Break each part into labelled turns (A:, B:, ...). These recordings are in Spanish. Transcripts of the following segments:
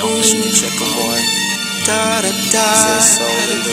A: on the streets check a whore da da da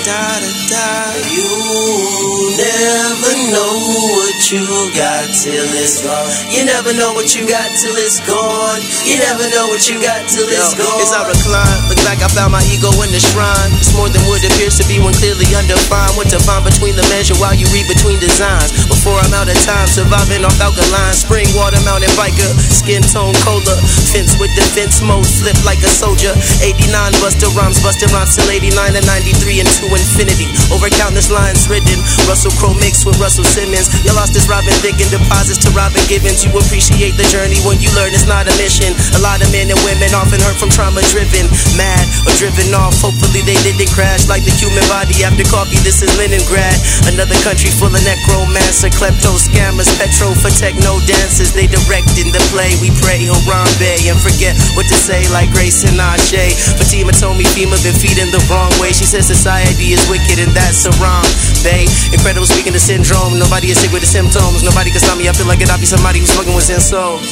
A: da da da. You never know what you got till it's gone. You never know what you got till it's gone. You never know what you got till it's gone. As I recline, look like I found my ego in the shrine. It's more than what appears to be when clearly undefined. What to find between the measure while you read between designs. Before I'm out of time, surviving off alkaline. Spring water, mountain biker, skin tone cola. Fence with defense mode, flip like a soldier. 89 buster rhymes, buster rhymes till 89 and 93 into infinity. Over countless lines written. Russell Crowe mixed with Russell Simmons. You lost this Robin Thicke and deposits to Robin Givens. You appreciate the journey when you learn it's not a mission. A lot of men and women often hurt from trauma driven, mad or driven off. Hopefully they didn't crash like the human body after coffee. This is Leningrad, another country full of necromancer, klepto scammers, petro for techno dancers. They directing the play. We pray Harambe and forget what to say like Grace and Ashe. Fatima told me FEMA been feeding the wrong way. She says society is wicked and that's a wrong. They incredible speaking the syndrome. Nobody is sick with the symptoms. Nobody can stop me. I feel like it. I'll be somebody who's smoking what's in soul.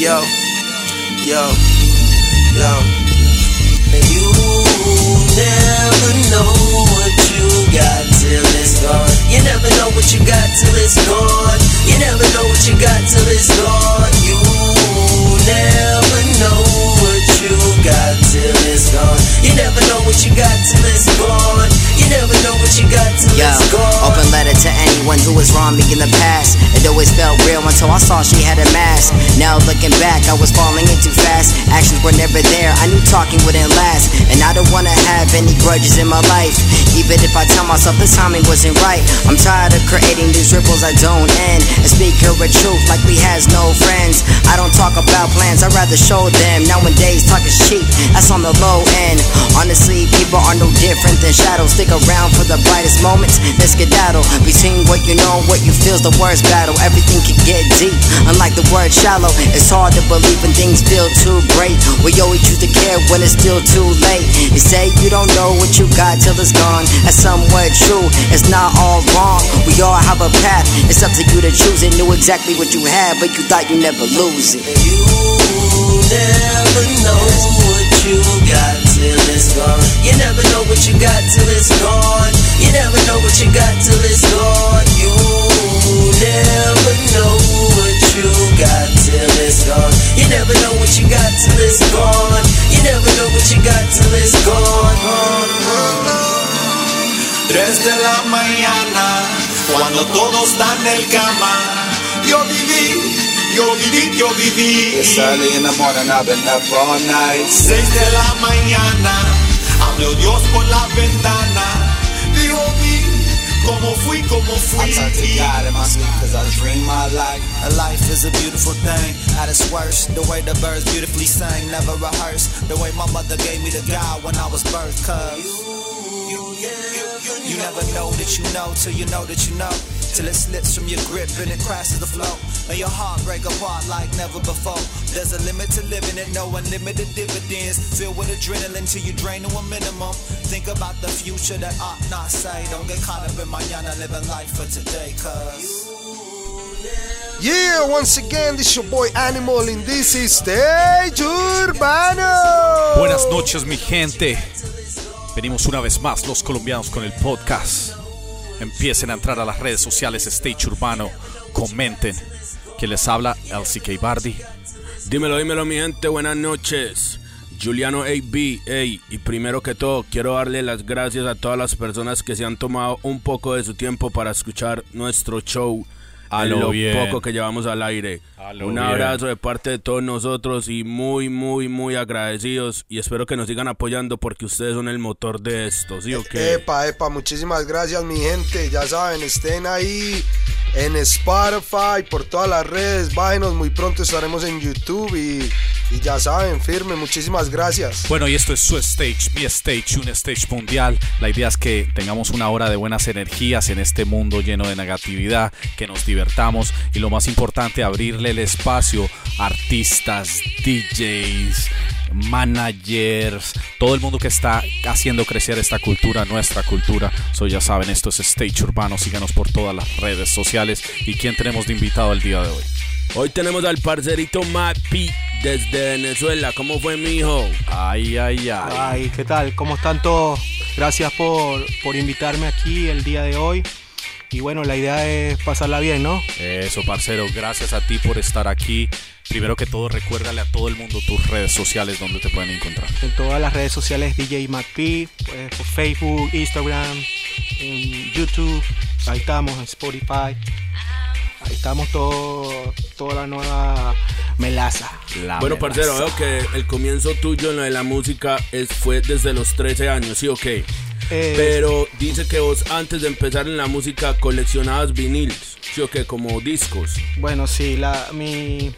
A: Yo, yo, yo. And you never know what you got till it's gone. You never know what you got till it's gone. You never know what you got till it's gone. You never know what you got till it's gone. You never know what you got till it's gone. You never know what you got till Yo, it's gone.
B: Open letter to anyone who was wrong me in the past. It always felt real until I saw she had a mask. Now looking back, I was falling in too fast. Actions were never there. I knew talking wouldn't last. And I don't wanna have any grudges in my life. Even if I tell myself the timing wasn't right. I'm tired of creating these ripples that don't end. And speak her a truth like we has no friends. I don't talk about plans, I'd rather show them. Nowadays, talk is cheap. That's on the low end. Honestly, people are no different than shadows. Stick around for the brightest moments. Let's skedaddle. Between what you know and what you feel's the worst battle. Everything can get deep. Unlike the word shallow, it's hard to believe when things feel too great. We always choose to care when it's still too late. You say you don't know what you got till it's gone. That's somewhat true. It's not all wrong. We all have a path. It's up to you to choose it. Knew exactly what you had, but you thought you never lose it.
A: You never know what you got till it's gone. You never know what you got till it's gone. You never know what you got till it's gone. You never know what you got till it's gone. You never know what you got till it's gone. You never know what you got till it's gone.
C: Tres de la mañana, cuando todos están en el cama, yo viví yo viví, yo viví.
D: It's early in the morning, I've been up all night.
C: Seis de la mañana, habló Dios por la ventana. Dijo vi, como fui, como fui.
D: I turn to God in my sleep cause I dream my life.
E: A life is a beautiful thing. At its worst, the way the birds beautifully sing, never rehearsed. The way my mother gave me the God when I was birthed, cause. You, you, you, you never know that you know till you know that you know. Till it slips from your grip and it crashes the flow. And your heart break apart like never before. There's a limit to living it, no unlimited dividends. Filled with adrenaline till you drain to a minimum. Think about the future that ought not say. Don't get caught up in mañana, living life for today, cause.
F: Yeah, once again, this your boy Animal in this is Stage Urbano.
G: Buenas noches, mi gente. Venimos una vez más los colombianos con el podcast. Empiecen a entrar a las redes sociales Stage Urbano, comenten. Que les habla LCK Bardi.
H: Dímelo, dímelo, mi gente, buenas noches. Juliano AB, hey, y primero que todo, quiero darle las gracias a todas las personas que se han tomado un poco de su tiempo para escuchar nuestro show.
G: A lo
H: lo
G: bien.
H: poco que llevamos al aire. Un
G: bien.
H: abrazo de parte de todos nosotros y muy, muy, muy agradecidos. Y espero que nos sigan apoyando porque ustedes son el motor de esto, ¿sí o qué?
F: Epa, epa, muchísimas gracias mi gente. Ya saben, estén ahí en Spotify, por todas las redes. Bájenos, muy pronto estaremos en YouTube y, y ya saben, firme, muchísimas gracias.
G: Bueno, y esto es su stage, mi stage, un stage mundial. La idea es que tengamos una hora de buenas energías en este mundo lleno de negatividad, que nos divertamos y lo más importante, abrirle el espacio a artistas, DJs, managers, todo el mundo que está haciendo crecer esta cultura, nuestra cultura. So ya saben, esto es Stage Urbano, síganos por todas las redes sociales. ¿Y quién tenemos de invitado el día de hoy?
H: Hoy tenemos al parcerito Matt P. desde Venezuela. ¿Cómo fue, mijo?
G: Ay, ay, ay.
I: Ay, ¿qué tal? ¿Cómo están todos? Gracias por, por invitarme aquí el día de hoy. Y bueno, la idea es pasarla bien, ¿no?
G: Eso, parcero, gracias a ti por estar aquí. Primero que todo, recuérdale a todo el mundo tus redes sociales donde te pueden encontrar.
I: En todas las redes sociales DJ McP, pues, por Facebook, Instagram, en YouTube, ahí estamos, en Spotify. Ahí estamos todo, toda la nueva melaza.
G: La
H: Bueno,
G: melaza.
H: parcero, veo que el comienzo tuyo en lo de la música es, fue desde los 13 años, ¿sí o qué?
I: Eh,
H: Pero dice que vos antes de empezar en la música coleccionabas viniles, ¿sí o qué? Como discos.
I: Bueno, sí, la, mi,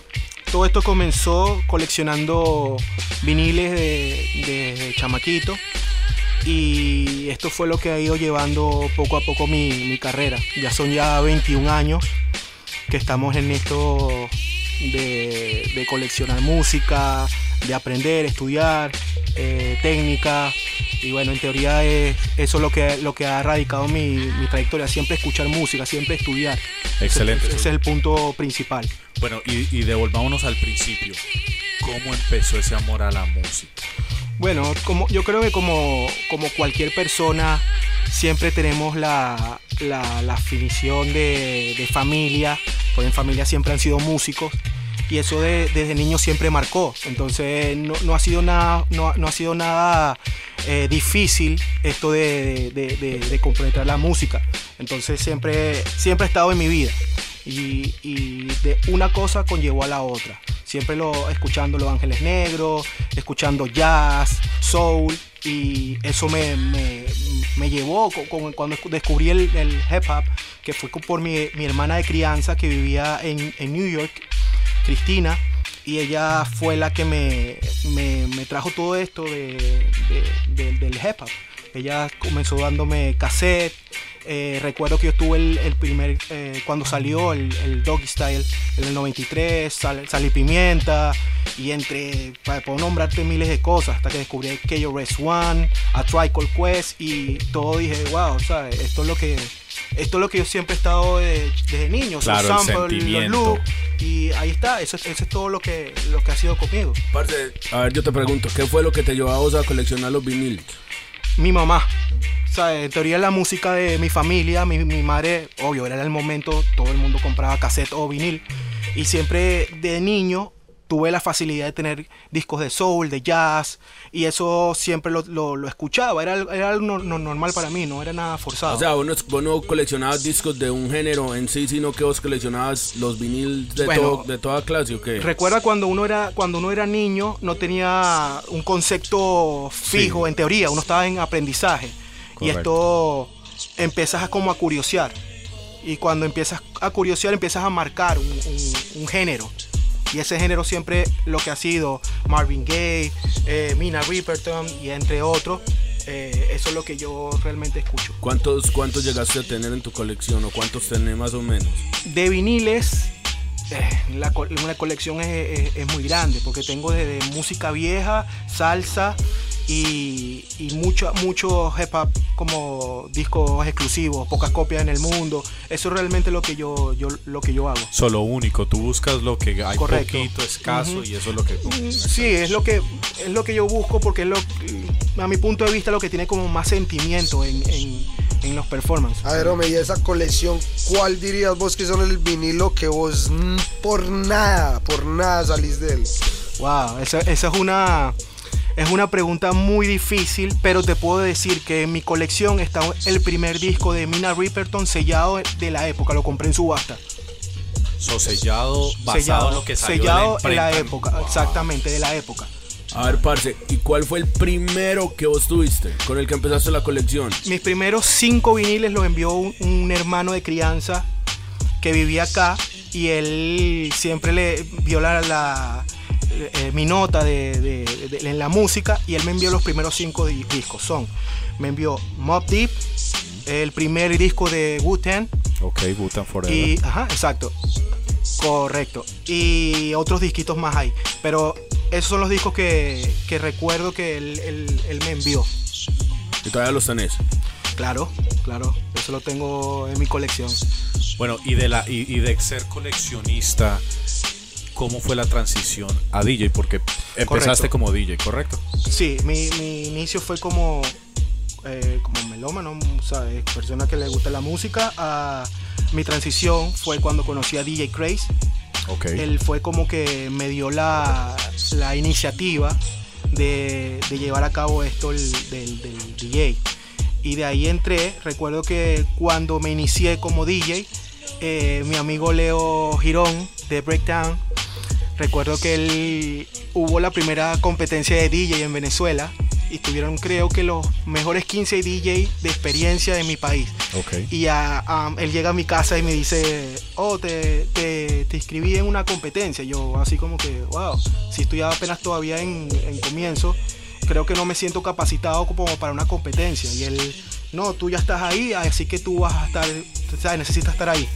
I: todo esto comenzó coleccionando viniles de, de- de chamaquito y esto fue lo que ha ido llevando poco a poco mi, mi carrera. Ya son ya 21 años que estamos en esto de, de coleccionar música, de aprender, estudiar, eh, técnica. Y bueno, en teoría es, eso es lo que, lo que ha radicado mi, mi trayectoria, siempre escuchar música, siempre estudiar.
G: Excelente.
I: Ese es el punto principal.
G: Bueno, y, y devolvámonos al principio. ¿Cómo empezó ese amor a la música?
I: Bueno, como, yo creo que como, como cualquier persona, siempre tenemos la, la, la definición de, de familia, porque en familia siempre han sido músicos. Y eso de- desde niño siempre marcó. Entonces no, no ha sido nada, no, ha sido nada eh, difícil esto de, de, la música. Entonces siempre, siempre ha estado en mi vida. Y, y de una cosa conllevó a la otra. Siempre lo escuchando Los Ángeles Negros, escuchando jazz, soul, y eso me, me- me llevó co- con- cuando escu- descubrí el, el hip hop, que fue por mi, mi hermana de crianza que vivía en, en New York, Cristina, y ella fue la que me, me- me trajo todo esto de- de- del hip hop. Ella comenzó dándome cassette. Eh, recuerdo que yo tuve el, el primer, eh, cuando salió el, el Doggy Style en el 93, Sal, Sal y Pimienta, y entre, para puedo nombrarte miles de cosas, hasta que descubrí KRS One, A Trical Quest, y todo dije, wow, ¿sabes? Esto es lo que, esto es lo que yo siempre he estado de- desde niño,
G: Claro, el
I: samples, los
G: sentimiento.
I: loops, y ahí está, eso, es- eso es todo lo que, lo que ha sido conmigo.
H: Parce, a ver, yo te pregunto, ¿qué fue lo que te llevó a vos a coleccionar los viniles?
I: Mi mamá. O sea, en teoría la música de mi familia, mi, mi madre, obvio, era el momento, todo el mundo compraba cassette o vinil. Y siempre de niño tuve la facilidad de tener discos de soul, de jazz, y eso siempre lo, lo- lo escuchaba. Era, era algo no- no- normal para mí, no era nada forzado.
H: O sea, vos no, vos no coleccionabas discos de un género en sí, sino que vos coleccionabas los viniles de,
I: Bueno,
H: todo- de toda clase, ¿o qué?
I: Recuerda cuando uno era cuando uno era niño no tenía un concepto fijo en teoría, uno estaba en aprendizaje y esto empiezas a como a curiosear y cuando empiezas a curiosear empiezas a marcar un, un- un género y ese género siempre lo que ha sido Marvin Gaye, eh, Mina Riperton y entre otros, eh, eso es lo que yo realmente escucho.
H: ¿Cuántos, ¿Cuántos llegaste a tener en tu colección o cuántos tenés más o menos?
I: de viniles, eh, la una colección es, es- es muy grande porque tengo desde música vieja, salsa y, y mucho, mucho hip hop como discos exclusivos, pocas copias en el mundo. Eso es realmente lo que yo, yo, lo que yo hago.
G: Solo único, tú buscas lo que hay
I: Correcto.
G: poquito, escaso, y eso es lo que...
I: Sí, es lo que es lo que yo busco porque es lo a mi punto de vista lo que tiene como más sentimiento en, en- en los performances.
F: A ver, hombre, y esa colección, ¿cuál dirías vos que son el vinilo que vos mm, por nada, por nada salís de él?
I: Wow, esa, esa es una es una pregunta muy difícil, pero te puedo decir que en mi colección está el primer disco de Mina Riperton sellado de la época, lo compré en subasta.
G: So, sellado, basado en lo que salió
I: sellado
G: de
I: en la época, exactamente, de la época.
H: A ver, parce, ¿y cuál fue el primero que vos tuviste con el que empezaste la colección?
I: Mis primeros cinco viniles los envió un, un hermano de crianza que vivía acá y él siempre le vio la, la- eh, mi nota de, de- de- en la música y él me envió los primeros cinco di- discos. Son, me envió Mob Deep, el primer disco de Wu-Tang
G: Ok, Butan Forever.
I: y, ajá, exacto, correcto, y otros disquitos más ahí. Pero esos son los discos que, que recuerdo que él, él- él me envió.
H: Y todavía los tenés.
I: Claro, claro, eso lo tengo en mi colección.
G: Bueno, y de, la, y, y de ser coleccionista, cómo fue la transición a DJ, porque empezaste
I: Correcto.
G: como DJ, ¿correcto?
I: Sí, mi, mi inicio fue como, eh, como melómano, ¿sabes? Persona que le gusta la música. a- mi transición fue cuando conocí a DJ Craze.
G: Ok.
I: Él fue como que me dio la, la iniciativa de, de llevar a cabo esto el- del, del DJ. Y de ahí entré. Recuerdo que cuando me inicié como DJ, eh, mi amigo Leo Girón de Breakdown, recuerdo que él hubo la primera competencia de DJ en Venezuela y tuvieron creo que los mejores 15 DJ de experiencia de mi país.
G: Ok.
I: Y a- a- él llega a mi casa y me dice, oh, te, te, te inscribí en una competencia. Yo así como que, wow, si estoy apenas todavía en, en comienzo, creo que no me siento capacitado como para una competencia. Y él, no, tú ya estás ahí, así que tú vas a estar, necesitas estar ahí.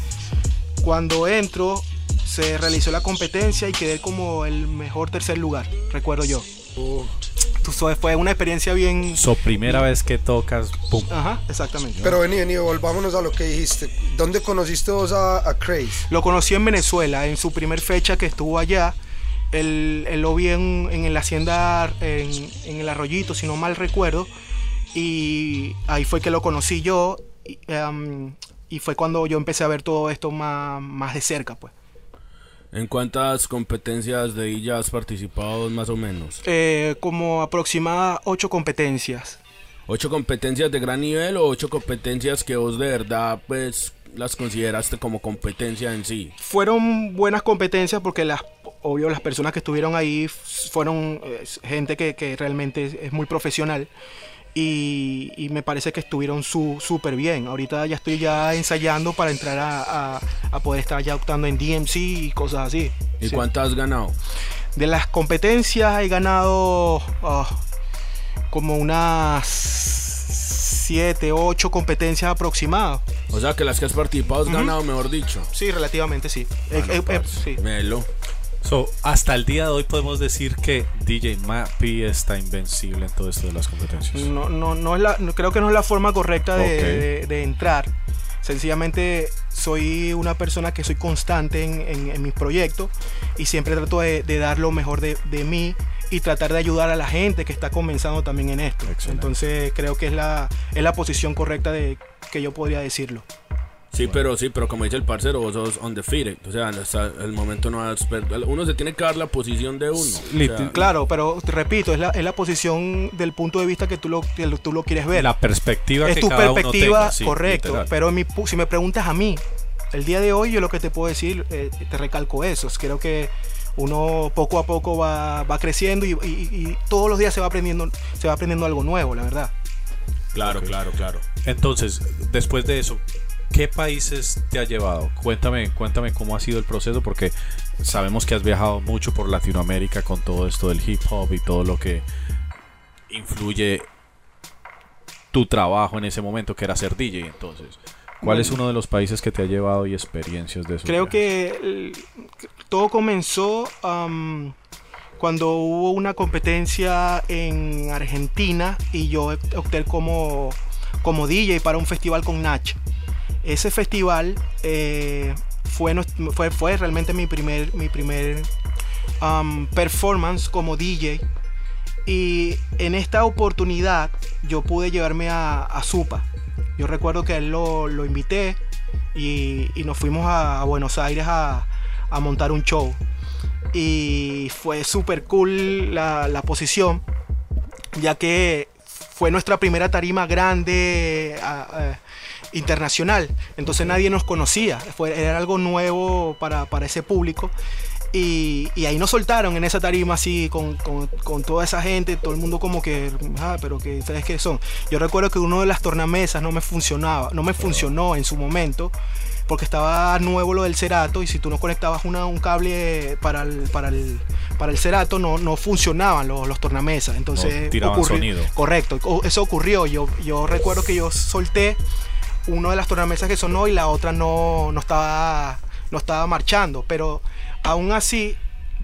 I: Cuando entro, se realizó la competencia y quedé como el mejor tercer lugar, recuerdo yo. Tú sabes, Fue una experiencia bien...
G: So, primera vez que tocas, pum.
I: Ajá, exactamente.
F: Pero vení, vení, volvámonos a lo que dijiste. ¿Dónde conociste vos a, a Craze?
I: Lo conocí en Venezuela, en su primer fecha que estuvo allá. Él, él lo vi en, en la hacienda, en, en el arroyito, si no mal recuerdo. Y ahí fue que lo conocí yo. Y, em, y fue cuando yo empecé a ver todo esto más, más de cerca, pues.
H: ¿En cuántas competencias de ella has participado más o menos?
I: Eh, como aproximada ocho competencias.
H: ¿Ocho competencias de gran nivel o ocho competencias que vos de verdad pues las consideraste como competencia en sí?
I: Fueron buenas competencias porque las, obvio, las personas que estuvieron ahí fueron eh, gente que, que realmente es, es muy profesional. Y, y me parece que estuvieron su- súper bien. Ahorita ya estoy ya ensayando para entrar a, a- a poder estar ya optando en DMC y cosas así.
H: ¿Y
I: Sí.
H: cuántas has ganado?
I: De las competencias he ganado ah, como unas 7, 8 competencias aproximadas.
H: O sea que las que has participado has ganado, mejor dicho.
I: Sí, relativamente sí. Eh,
H: Bueno,
I: eh, eh,
H: parce,
I: sí.
H: Melo.
G: So, hasta el día de hoy podemos decir que DJ Mappy está invencible en todo esto de las competencias.
I: No, no, no es la, no- creo que no es la forma correcta de,
G: Ok.
I: de- de entrar. Sencillamente soy una persona que soy constante en, en- en mis proyectos y siempre trato de, de dar lo mejor de, de mí y tratar de ayudar a la gente que está comenzando también en esto.
G: Excelente.
I: Entonces creo que es la, es la posición correcta de que yo podría decirlo.
H: Sí, pero sí, pero como dice el parcero, vos sos undefeated. O sea, hasta el momento no has Uno se tiene que dar la posición de uno. O
G: Lit-
H: sea,
I: Claro, pero te repito, es la, es la posición del punto de vista que tú lo, que tú lo quieres ver.
G: La perspectiva
I: es
G: que
I: tu
G: cada uno
I: perspectiva,
G: tenga, sí,
I: correcto.
G: literal.
I: Pero en mi pu- si me preguntas a mí, el día de hoy yo lo que te puedo decir, eh, te recalco eso. es- Creo que uno poco a poco va, va creciendo y, y- y todos los días se va aprendiendo, se va aprendiendo algo nuevo, la verdad.
H: Claro, claro, claro.
G: Entonces, después de eso, ¿qué países te ha llevado? Cuéntame, cuéntame cómo ha sido el proceso, porque sabemos que has viajado mucho por Latinoamérica con todo esto del hip hop y todo lo que influye tu trabajo en ese momento, que era ser DJ. Entonces, ¿cuál es uno de los países que te ha llevado y experiencias de eso?
I: Creo que el- todo comenzó cuando hubo una competencia en Argentina y yo opté como, como DJ para un festival con Nach. Ese festival eh, fue, fue, fue realmente mi primer, mi primer am, performance como DJ. Y en esta oportunidad yo pude llevarme a, a Supa. Yo recuerdo que él lo, lo invité y, y nos fuimos a, Buenos Aires a, a montar un show. Y fue súper cool la, la posición, ya que fue nuestra primera tarima grande internacional. Entonces nadie nos conocía, fue, era algo nuevo para, para ese público. Y, y ahí nos soltaron en esa tarima así con, con- con toda esa gente, todo el mundo como que, ah, pero que ustedes qué son. Yo recuerdo que uno de las tornamesas no me funcionaba, no me funcionó en su momento porque estaba nuevo lo del cerato y si tú no conectabas una- un cable para el, para el, para el cerato no, no funcionaban los, los tornamesas. Entonces
G: No tiraban
I: ocurrió-
G: sonido.
I: Correcto, eso ocurrió. Yo, yo recuerdo que yo solté una de las tornamesas que sonó y la otra no, no, estaba, no estaba marchando. Pero aún así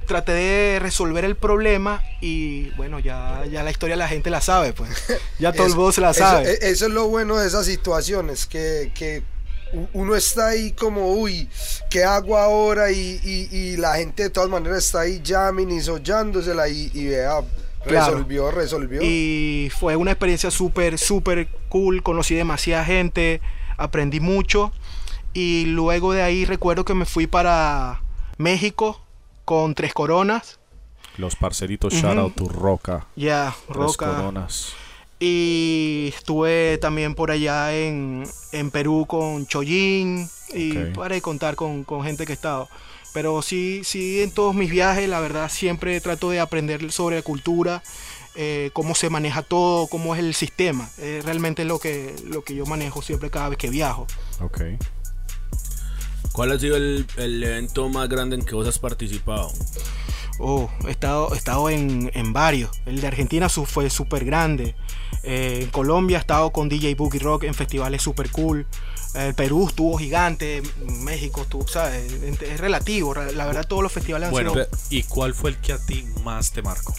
I: traté de resolver el problema y bueno, ya, ya la historia la gente la sabe, pues. Ya todo el mundo se la sabe.
F: e- Eso, es lo bueno de esas situaciones, que, que uno está ahí como, uy, ¿qué hago ahora? Y, y- y la gente de todas maneras está ahí jamming y sollándosela y, y vea,
I: Claro.
F: resolvió, resolvió.
I: Y fue una experiencia súper, súper cool. Conocí demasiada gente, aprendí mucho. Y luego de ahí recuerdo que me fui para México con Tres Coronas.
G: Los parceritos, shout out to Roca.
I: Ya,
G: Tres
I: Roca.
G: coronas.
I: Y estuve también por allá en, en Perú con Chollín. Y para contar con, con gente que he estado. Pero sí, sí, en todos mis viajes, la verdad, siempre trato de aprender sobre la cultura, eh, cómo se maneja todo, cómo es el sistema. Eh, realmente es lo que, lo que yo manejo siempre cada vez que viajo.
G: Ok.
H: ¿Cuál ha sido el, el evento más grande en que vos has participado?
I: Oh, he estado, he estado en, en varios. El de Argentina su- fue súper grande. Eh, en Colombia he estado con DJ Boogie Rock en festivales súper cool. El Perú estuvo gigante. México estuvo, ¿sabes? Es relativo. La verdad, todos los festivales han
G: Bueno,
I: sido.
G: ¿y cuál fue el que a ti más te marcó?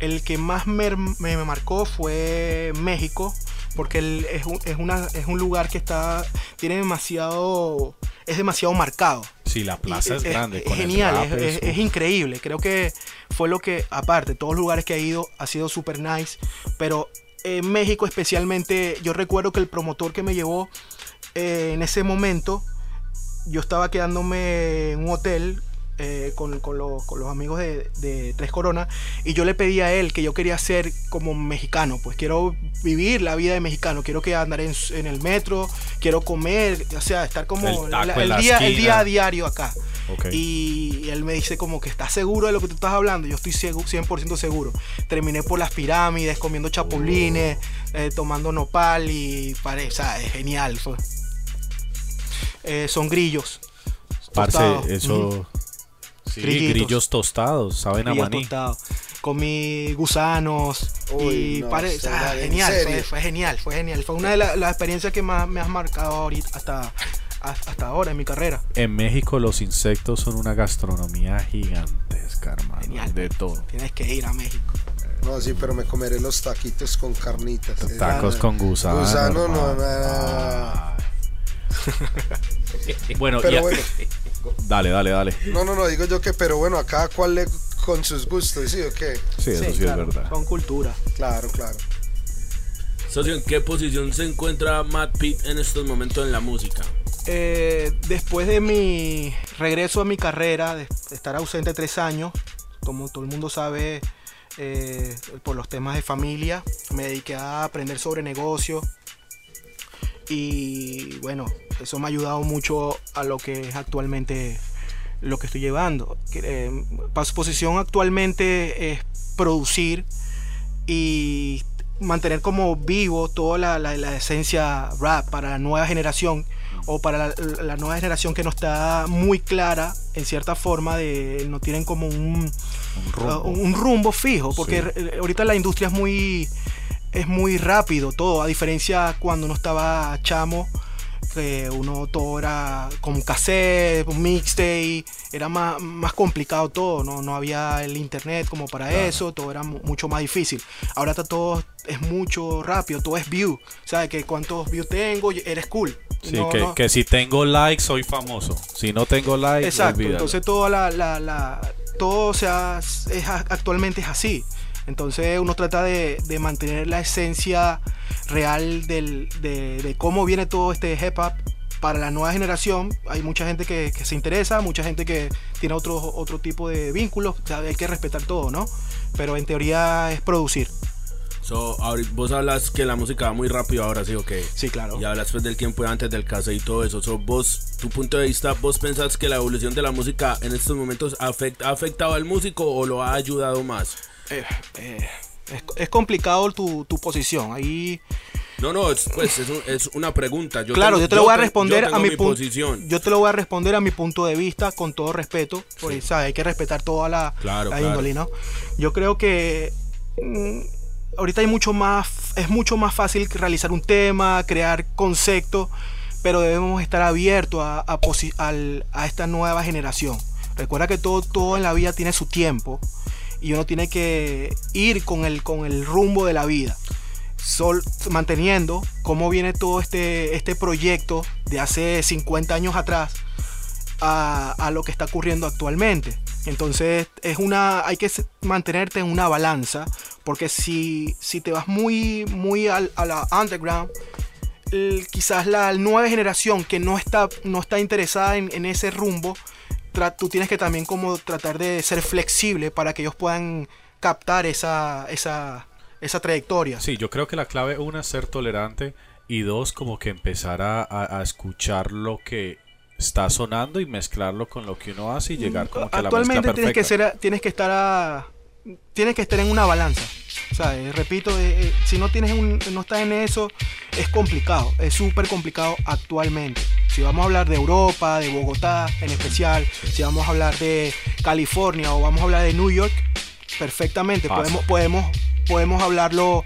I: El que más me, me marcó fue México, porque el- es, un, es, una, es un lugar que está tiene demasiado es demasiado marcado.
G: Sí, la plaza
I: Y
G: es grande.
I: Es,
G: con el
I: genial,
G: rap,
I: es, es- es increíble. Creo que fue lo que, aparte, todos los lugares que he ido ha sido super nice, pero en México especialmente, yo recuerdo que el promotor que me llevó eh, en ese momento, yo estaba quedándome en un hotel eh, con, con los, con los amigos de, de Tres Coronas y yo le pedí a él que yo quería ser como mexicano, pues quiero vivir la vida de mexicano, quiero que andar en, en el metro, quiero comer, o sea, estar como
G: El
I: la- día, el día a diario acá. Y él me dice como que estás seguro de lo que tú estás hablando. Yo estoy segu- 100% seguro. Terminé por las pirámides, comiendo chapulines, eh, tomando nopal y pare, o sea, es genial. Eh, son grillos.
G: Parce,
I: tostados.
G: eso. Sí,
I: Grillitos.
G: grillos tostados, saben a
I: Grillos
G: maní.
I: tostados. Comí gusanos
F: Uy,
I: y
F: no,
I: pare- genial, fue, fue genial, fue genial. Fue una de la- las experiencias que más me has marcado ahorita hasta, hasta ahora en mi carrera.
G: En México los insectos son una gastronomía gigantesca, hermano.
I: Genial.
G: De todo.
I: Tienes que ir a México.
F: No, sí, pero me comeré los taquitos con carnitas.
G: Tacos
F: Eh,
G: con gusano.
F: Gusano, no,
G: hermano.
F: nada.
G: Bueno, y
F: Pero
G: a-
F: bueno,
G: dale, dale, dale.
F: no, no, no, digo yo que, pero bueno, acá cuál le con sus gustos, ¿sí o qué?
G: Sí, eso sí,
I: claro,
G: es verdad.
I: Son cultura.
F: Claro, claro.
H: Socio, ¿en qué posición se encuentra Matt Pitt en estos momentos en la música?
I: Eh, después de mi regreso a mi carrera, de estar ausente tres años, como todo el mundo sabe, eh, por los temas de familia, me dediqué a aprender sobre negocios. Y bueno, eso me ha ayudado mucho a lo que es actualmente lo que estoy llevando. Eh, su posición actualmente es producir y mantener como vivo toda la, la- la esencia rap para la nueva generación o para la, la nueva generación que no está muy clara en cierta forma de no tienen como un,
G: Un rumbo.
I: uh, un rumbo fijo porque
G: Sí.
I: ahorita la industria es muy es muy rápido todo a diferencia cuando uno estaba chamo que uno todo era con cassette, un mixtape, era más, más complicado todo, ¿no? no había el internet como para eso, todo era mu- mucho más difícil. Ahora está todo, es mucho rápido, todo es view, ¿sabes? Que cuántos views tengo, eres cool.
G: Sí,
I: No,
G: que,
I: no.
G: que si tengo likes soy famoso. Si no tengo likes,
I: Exacto,
G: olvídalo.
I: entonces toda la, la, la- todo o sea, es, actualmente es así. Entonces uno trata de, de mantener la esencia real del, de, de cómo viene todo este hip hop para la nueva generación. Hay mucha gente que, que se interesa, mucha gente que tiene otro, otro tipo de vínculos. O sea, hay que respetar todo, ¿no? Pero en teoría es producir.
H: So, vos hablas que la música va muy rápido ahora, ¿sí o qué?
I: Sí, claro.
H: Y hablas pues del tiempo de antes del cassette y todo eso. So, vos, tu punto de vista, ¿vos pensás que la evolución de la música en estos momentos ha afectado al músico o lo ha ayudado más?
I: Eh, eh, es, es complicado tu, tu posición. Ahí
H: No, no, es, pues es, un- es una pregunta. Yo
I: claro,
H: tengo-
I: yo te lo voy a responder a mi, punto.
H: posición.
I: Yo te lo voy a responder a mi punto de vista con todo respeto, porque ¿sabes? hay que respetar toda la,
H: Claro,
I: la
H: claro.
I: índole, ¿no? Yo creo que mm, ahorita hay mucho más, es mucho más fácil realizar un tema, crear conceptos, pero debemos estar abiertos a, a a esta nueva generación. Recuerda que todo, todo en la vida tiene su tiempo y uno tiene que ir con el, con el rumbo de la vida. manteniendo cómo viene todo este, este proyecto de hace 50 años atrás a, a lo que está ocurriendo actualmente. Entonces es una, hay que mantenerte en una balanza, porque si, si te vas muy, muy al- a la underground, quizás la nueva generación que no está, no está interesada en, en ese rumbo, tú tienes que también como tratar de ser flexible para que ellos puedan captar esa, esa, esa trayectoria.
G: Sí, yo creo que la clave, una, es ser tolerante y dos, como que empezar a, a- a escuchar lo que está sonando y mezclarlo con lo que uno hace y llegar como que a la mezcla
I: Actualmente tienes que
G: perfecta.
I: ser, tienes que estar a- tienes que estar en una balanza. O sea, eh, repito, eh, eh, si no tienes un, no estás en eso, es complicado, es súper complicado actualmente. Si vamos a hablar de Europa, de Bogotá en especial, si vamos a hablar de California o vamos a hablar de New York, perfectamente. Podemos, podemos, podemos hablarlo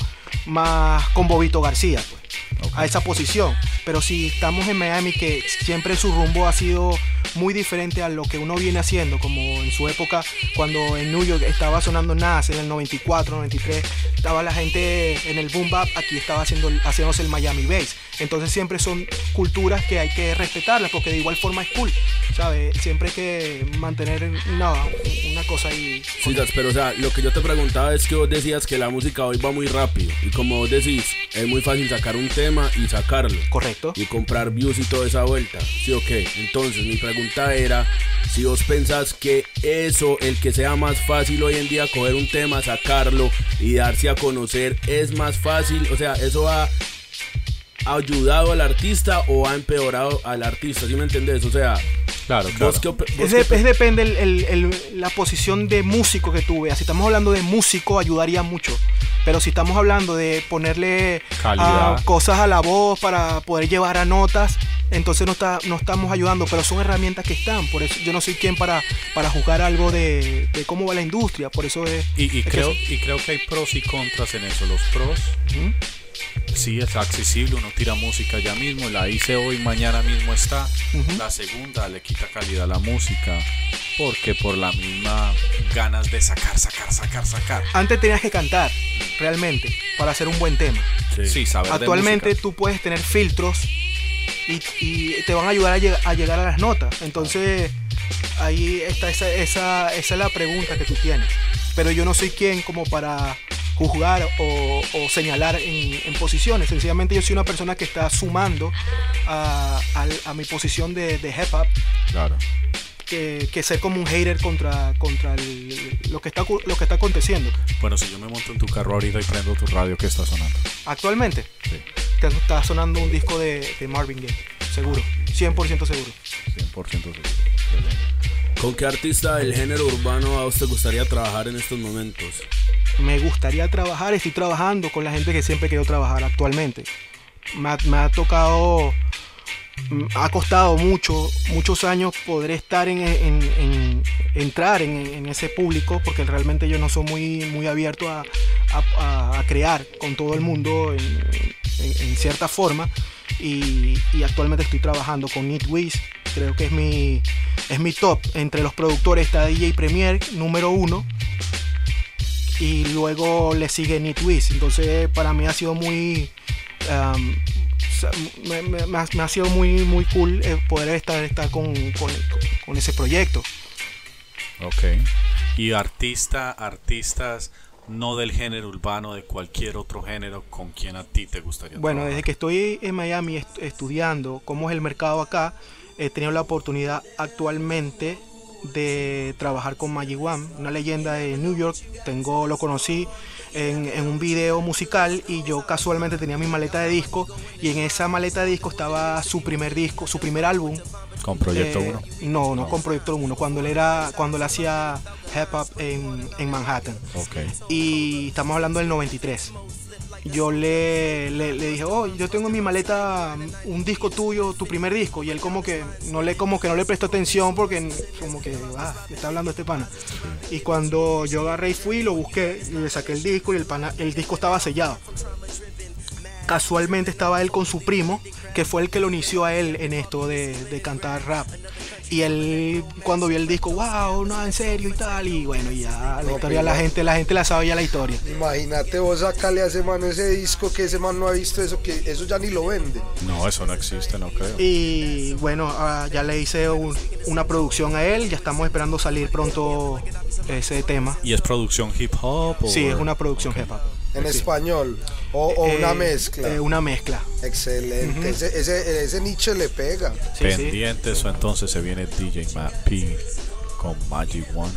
I: más con Bobito García, pues a esa posición. Pero si estamos en Miami, que siempre su rumbo ha sido muy diferente a lo que uno viene haciendo, como en su época cuando en New York estaba sonando Nas en el 94, 93, estaba la gente en el boom bap, aquí estaba haciendo, haciéndose el Miami Bass. Entonces siempre son culturas que hay que respetarlas porque de igual forma es cool, ¿sabes? Siempre hay que mantener no, una cosa ahí.
H: Sí, pero o sea, lo que yo te preguntaba es que vos decías que la música hoy va muy rápido. Y como vos decís, es muy fácil sacar un tema y sacarlo.
I: Correcto.
H: Y comprar views y toda esa vuelta. Sí, ok. Entonces, mi pregunta era si vos pensás que eso, el que sea más fácil hoy en día, coger un tema, sacarlo y darse a conocer, es más fácil. O sea, eso ha ayudado al artista o ha empeorado al artista. ¿Sí me entendés? O sea,
G: Claro,
H: vos
I: Es, de- es depende el- el- el- la posición de músico que tú veas. Si estamos hablando de músico, ayudaría mucho. Pero si estamos hablando de ponerle ah, cosas a la voz para poder llevar a notas, entonces no, está, no estamos ayudando. Pero son herramientas que están. Por eso yo no soy quien para, para juzgar algo de, de cómo va la industria. Por eso es.
G: Y, y
I: es que
G: creo,
I: sí.
G: y creo que hay pros y contras en eso. Los pros. Sí, es accesible, uno tira música ya mismo, la hice hoy, mañana mismo está. La segunda, le quita calidad a la música, porque por la misma ganas de sacar, sacar, sacar, sacar.
I: Antes tenías que cantar, realmente, para hacer un buen tema.
G: Sí, saber
I: Actualmente tú puedes tener filtros y, y te van a ayudar a, lleg- a llegar a las notas. Entonces, ahí está esa, esa, esa es la pregunta que tú tienes. Pero yo no soy quien como para juzgar o, o señalar en, en posiciones. Sencillamente yo soy una persona que está sumando a, mi posición de, de hip hop
G: Claro.
I: que, que ser como un hater contra, contra el- lo, que está, lo que está aconteciendo.
G: Bueno, si yo me monto en tu carro ahorita y prendo tu radio, ¿qué está sonando?
I: Actualmente
G: Sí,
I: te está sonando un disco de, de Marvin Gaye, seguro, 100% seguro.
G: 100% seguro. Excelente.
H: ¿Con qué artista del género urbano a te gustaría trabajar en estos momentos?
I: Me gustaría trabajar, estoy trabajando con la gente que siempre quiero trabajar actualmente. Me ha, tocado, mm, ha costado mucho, muchos años poder estar en, en- en- entrar en, ese público, porque realmente yo no soy muy, abierto a- a crear con todo el mundo en, cierta forma. Y, y actualmente estoy trabajando con Nitwiz, creo que es mi, es mi top. Entre los productores está DJ Premier, número uno y luego le sigue Nitwiz. Entonces para mí ha sido muy... um, ha, ha sido muy, muy cool eh, poder estar, estar con, con- con ese proyecto.
G: Ok. Y artista, artistas no del género urbano, de cualquier otro género, ¿con quién a ti te gustaría
I: Bueno,
G: trabajar?
I: desde que estoy en Miami est- estudiando cómo es el mercado acá, he tenido la oportunidad actualmente de trabajar con Magic One, una leyenda de New York. Tengo, lo conocí en, en un video musical y yo casualmente tenía mi maleta de disco y en esa maleta de disco estaba su primer disco, su primer álbum.
G: Con Proyecto
I: Eh,
G: 1.
I: No, no, con Proyecto 1, cuando él era, cuando él hacía hip hop en, en Manhattan
G: Ok.
I: y estamos hablando del 93. Yo le, le, le dije, oh, yo tengo en mi maleta un disco tuyo, tu primer disco, y él como que no le como que no le prestó atención porque como que ah, ¿qué está hablando este pana. Y cuando yo agarré y fui, lo busqué y le saqué el disco y el pana, el disco estaba sellado. Casualmente estaba él con su primo, que fue el que lo inició a él en esto de, de cantar rap. Y él cuando vio el disco, wow, no, en serio y tal, y bueno, y ya la historia, la gente, la gente la sabe ya la historia.
F: Imagínate vos sacarle a ese man ese disco que ese man no ha visto eso, que eso ya ni lo vende.
G: No, eso no existe, no creo.
I: Y bueno, ah, ya le hice un- una producción a él, ya estamos esperando salir pronto ese tema.
G: ¿Y es producción hip hop? O...
I: Sí, es una producción hip hop.
F: En
I: Sí.
F: español. O, o una
I: Eh,
F: mezcla.
I: eh, una mezcla.
F: Excelente. Ese, ese, ese nicho le pega.
G: Pendientes o entonces se viene DJ Matt P con Magic One.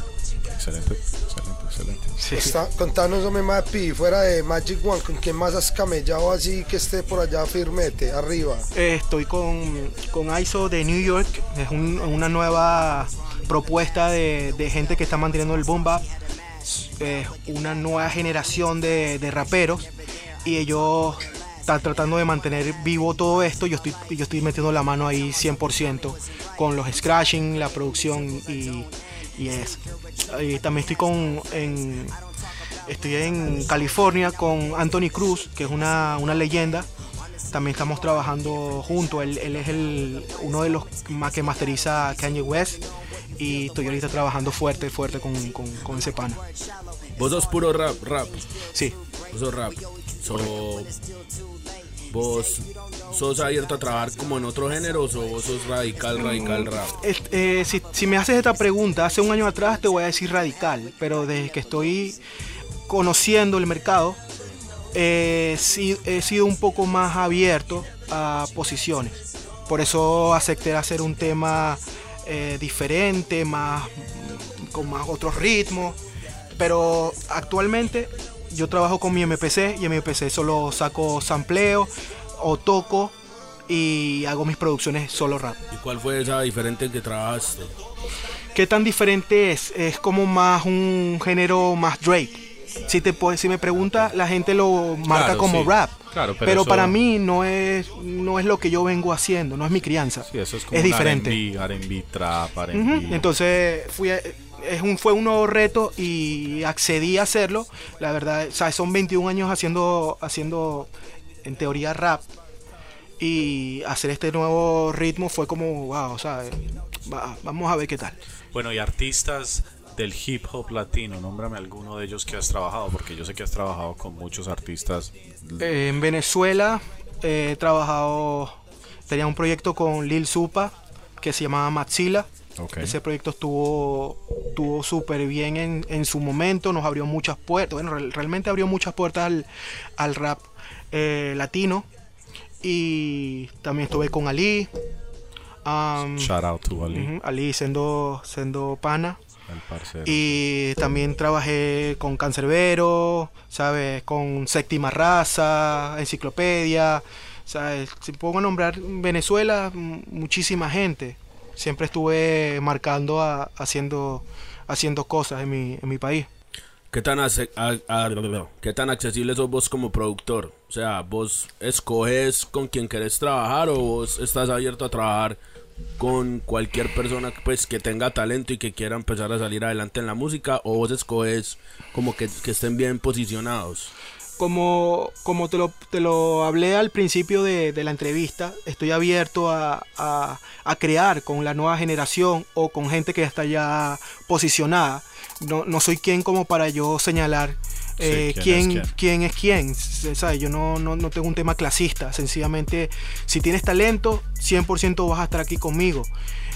G: Excelente, excelente, excelente.
F: Está- contanos, hombre, Mapi, fuera de Magic One, ¿con quién más has camellado así que esté por allá firmete, arriba?
I: Eh, estoy con, con ISO de New York, es un- una nueva propuesta de, de gente que está manteniendo el boom bap, es una nueva generación de, de raperos y ellos están tratando de mantener vivo todo esto, yo estoy, yo estoy metiendo la mano ahí 100% con los scratching, la producción y, eso. También estoy con en, estoy en California con Anthony Cruz, que es una, una leyenda. También estamos trabajando juntos. Él, él es el, uno de los más que masteriza Kanye West. Y estoy ahorita trabajando fuerte, fuerte con, con, con ese pana.
H: Vos sos puro rap, rap.
I: Sí.
H: Vos sos rap. So, vos sos abierto a trabajar como en otros géneros o vos sos radical, radical rap.
I: Este, eh, si, si me haces esta pregunta, hace un año atrás te voy a decir radical, pero desde que estoy conociendo el mercado, eh, he sido un poco más abierto a posiciones. Por eso acepté hacer un tema eh, diferente, más, con más otros ritmos. Pero actualmente yo trabajo con mi MPC y en mi MPC solo saco sampleo o toco y hago mis producciones solo rap.
H: ¿Y cuál fue esa diferente en que trabajaste?
I: ¿Qué tan diferente es? Es como más un género más Drake. Si, te, puede- si me pregunta, la gente lo marca
G: Claro,
I: como
G: sí.
I: rap.
G: Claro, pero
I: pero
G: eso-
I: para mí no es, no es lo que yo vengo haciendo, no es mi crianza.
G: Sí, eso es como un
I: diferente.
G: R&B, R&B, trap, R&B.
I: Entonces fui a- es un, fue un nuevo reto y accedí a hacerlo. La verdad, o sea, son 21 años haciendo, haciendo en teoría rap. Y hacer este nuevo ritmo fue como, wow, o sea, va- vamos a ver qué tal.
G: Bueno, y artistas del hip hop latino, nómbrame alguno de ellos que has trabajado, porque yo sé que has trabajado con muchos artistas.
I: En Venezuela he trabajado, tenía un proyecto con Lil Supa que se llamaba Maxila. Ese proyecto estuvo, estuvo súper bien en, en su momento, nos abrió muchas puertas, bueno, real- realmente abrió muchas puertas al, al rap eh, latino. Y también estuve con Ali. um,
G: Shout out to Ali.
I: Ali siendo, siendo pana.
G: El.
I: Y también trabajé con Cancerbero, ¿sabes? Con Séptima Raza, Enciclopedia, ¿sabes? Si pongo a nombrar Venezuela, muchísima gente. Siempre estuve marcando, a- haciendo, haciendo cosas en mi, en mi país.
H: ¿Qué tan, a- a- ¿Qué tan accesible sos vos como productor? O sea, ¿vos escoges con quien querés trabajar o vos estás abierto a trabajar con cualquier persona pues, que tenga talento y que quiera empezar a salir adelante en la música? ¿O vos escoges como que, que estén bien posicionados?
I: Como, como te, lo, te lo hablé al principio de, de la entrevista, estoy abierto a, a- a crear con la nueva generación o con gente que está ya posicionada. No, no soy quien como para yo señalar eh,
G: quién
I: quién,
G: es
I: quién es. Yo no, no, no tengo un tema clasista. Sencillamente, si tienes talento, 100% vas a estar aquí conmigo.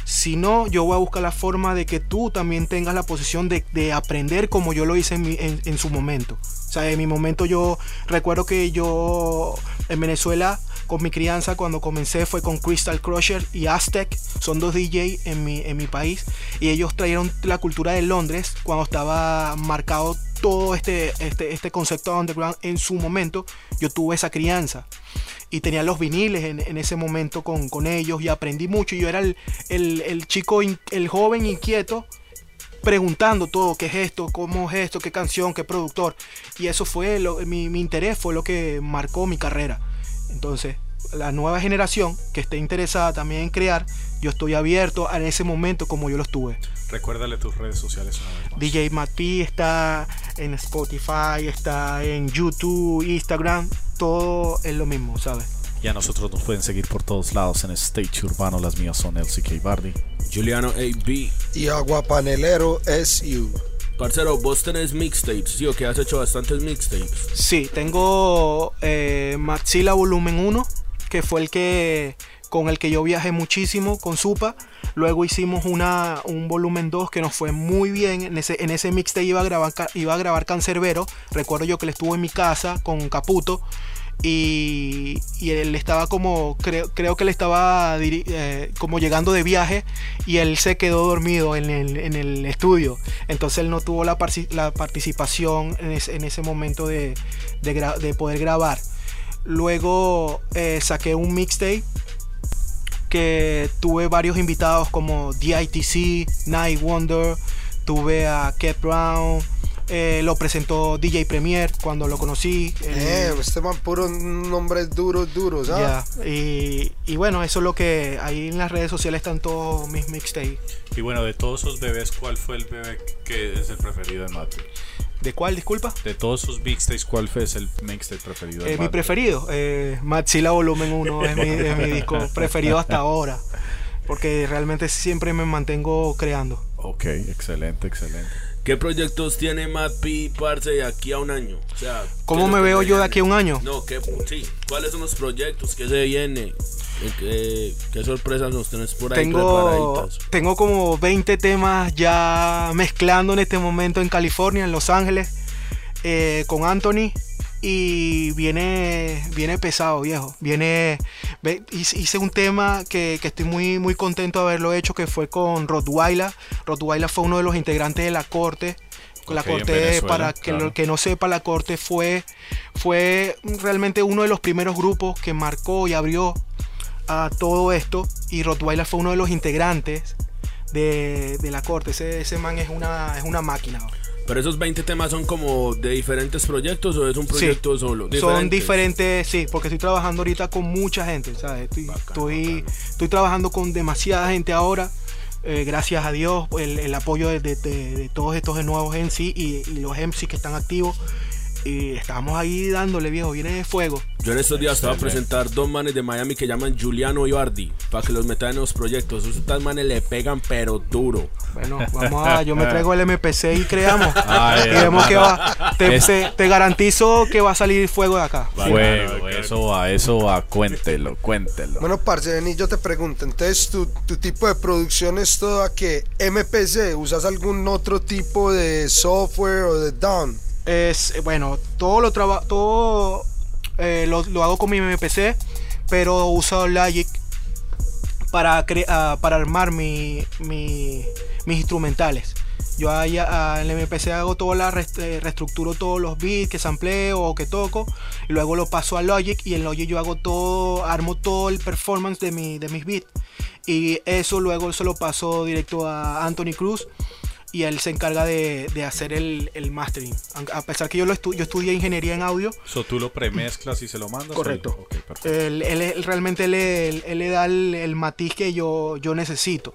I: Si no, yo voy a buscar la forma de que tú también tengas la posición de, de aprender como yo lo hice en, mi- en- su momento. O sea, en mi momento yo recuerdo que yo en Venezuela con mi crianza cuando comencé fue con Crystal Crusher y Aztec. Son dos DJ en mi, en mi país. Y ellos trajeron la cultura de Londres cuando estaba marcado todo este, este, este concepto underground en su momento. Yo tuve esa crianza y tenía los viniles en, ese momento con, con ellos y aprendí mucho. Yo era el, el- chico, el joven inquieto, preguntando todo, qué es esto, cómo es esto, qué canción, qué productor. Y eso fue, lo, mi, mi interés fue lo que marcó mi carrera. Entonces, la nueva generación que esté interesada también en crear, yo estoy abierto en ese momento como yo lo estuve.
G: Recuérdale tus redes sociales una vez más.
I: DJ Matt P está en Spotify, está en YouTube, Instagram, todo es lo mismo, ¿sabes?
G: Y a nosotros nos pueden seguir por todos lados en Stage Urbano. Las mías son LCK Bardi.
H: Juliano AB.
F: Y Aguapanelero SU.
H: Parcero, vos tenés mixtapes, sí, o que has hecho bastantes mixtapes.
I: Sí, tengo eh, Maxila Volumen 1, que fue el que con el que yo viajé muchísimo con Supa. Luego hicimos una, un volumen 2 que nos fue muy bien. En ese, en ese mixtape iba a grabar, iba a grabar Cancerbero. Recuerdo yo que él estuvo en mi casa con Caputo. Y, y él estaba como, creo, creo que él estaba eh, como llegando de viaje y él se quedó dormido en el, en el estudio. Entonces él no tuvo la, la participación en, ese- en ese momento de, de de poder grabar. Luego eh, saqué un mixtape que tuve varios invitados como DITC, Night Wonder, tuve a Kev Brown, eh, lo presentó DJ Premier cuando lo conocí.
F: Eh, este man puro nombres duros, duros, ¿ah?
I: ya, y, y bueno, eso es lo que ahí en las redes sociales están todos mis mixtapes.
G: Y bueno, de todos esos bebés, ¿cuál fue el bebé que es el preferido de Mate?
I: ¿De cuál, disculpa?
G: De todos esos mixtapes, ¿cuál fue el mixtape preferido de
I: Eh, mi preferido, eh, Maxila Volumen 1 es mi, es mi disco preferido hasta ahora, porque realmente siempre me mantengo creando.
G: Ok, excelente, excelente.
H: ¿Qué proyectos tiene Matt P, parce, de aquí a un año? O sea,
I: ¿Cómo
H: ¿qué es lo
I: me veo yo de aquí a un año?
H: No, ¿qué, sí, ¿cuáles son los proyectos? ¿Qué se viene? ¿Qué, qué, sorpresas nos tenés por ahí
I: Tengo,
H: preparaditas?
I: tengo como 20 temas ya mezclando en este momento en California, en Los Ángeles, eh, con Anthony. Y viene, viene pesado, viejo. Viene, ve- hice un tema que, que estoy muy, muy contento de haberlo hecho, que fue con Rottweiler. Rottweiler fue uno de los integrantes de la corte. La corte, para que
G: claro.
I: lo que no sepa, la corte fue, fue realmente uno de los primeros grupos que marcó y abrió a todo esto y Rottweiler fue uno de los integrantes de, de la corte. Ese, ese man es una, es una máquina.
H: Pero esos 20 temas son como de diferentes proyectos o es un proyecto solo?
I: Son diferentes, sí, porque estoy trabajando ahorita con mucha gente, ¿sabes? Estoy, estoy, estoy trabajando con demasiada gente ahora. eh, gracias a Dios, el, el apoyo de, de- de- de todos estos nuevos MC y, y los MC que están activos. Y estamos ahí dándole, viejo, viene de fuego.
H: Yo en estos días te voy a presentar dos manes de Miami que llaman Juliano y Bardi para que los metan en los proyectos. Esos tal manes le pegan pero duro.
I: Bueno, vamos a, yo me traigo el MPC y creamos.
G: Ay,
I: y vemos que va. Te,
G: Es-
I: te- te garantizo que va a salir fuego de acá.
G: Fuego, eso va, eso va, cuéntelo, cuéntelo.
F: Bueno, parce, vení, yo te pregunto, entonces tu, tu tipo de producción es toda que MPC, ¿usas algún otro tipo de software o de DAW?
I: Es, bueno, todo lo traba, todo eh, lo, lo hago con mi MPC, pero uso Logic para, cre- ah, para armar mi, mi- mis instrumentales. Yo ahí, ah, en el MPC hago toda la eh, reestructuro todos los beats que sampleo o que toco y luego lo paso a Logic y en Logic yo hago todo, armo todo el performance de, mi, de mis beats y eso luego se lo paso directo a Anthony Cruz y él se encarga de, de hacer el, el mastering. A pesar que yo, lo estu- yo estudié ingeniería en audio,
G: So, tú lo premezclas y se lo mandas.
I: Correcto.
G: o- Ok, perfecto.
I: él, él- él realmente le, él- él le da el, el matiz que yo, yo necesito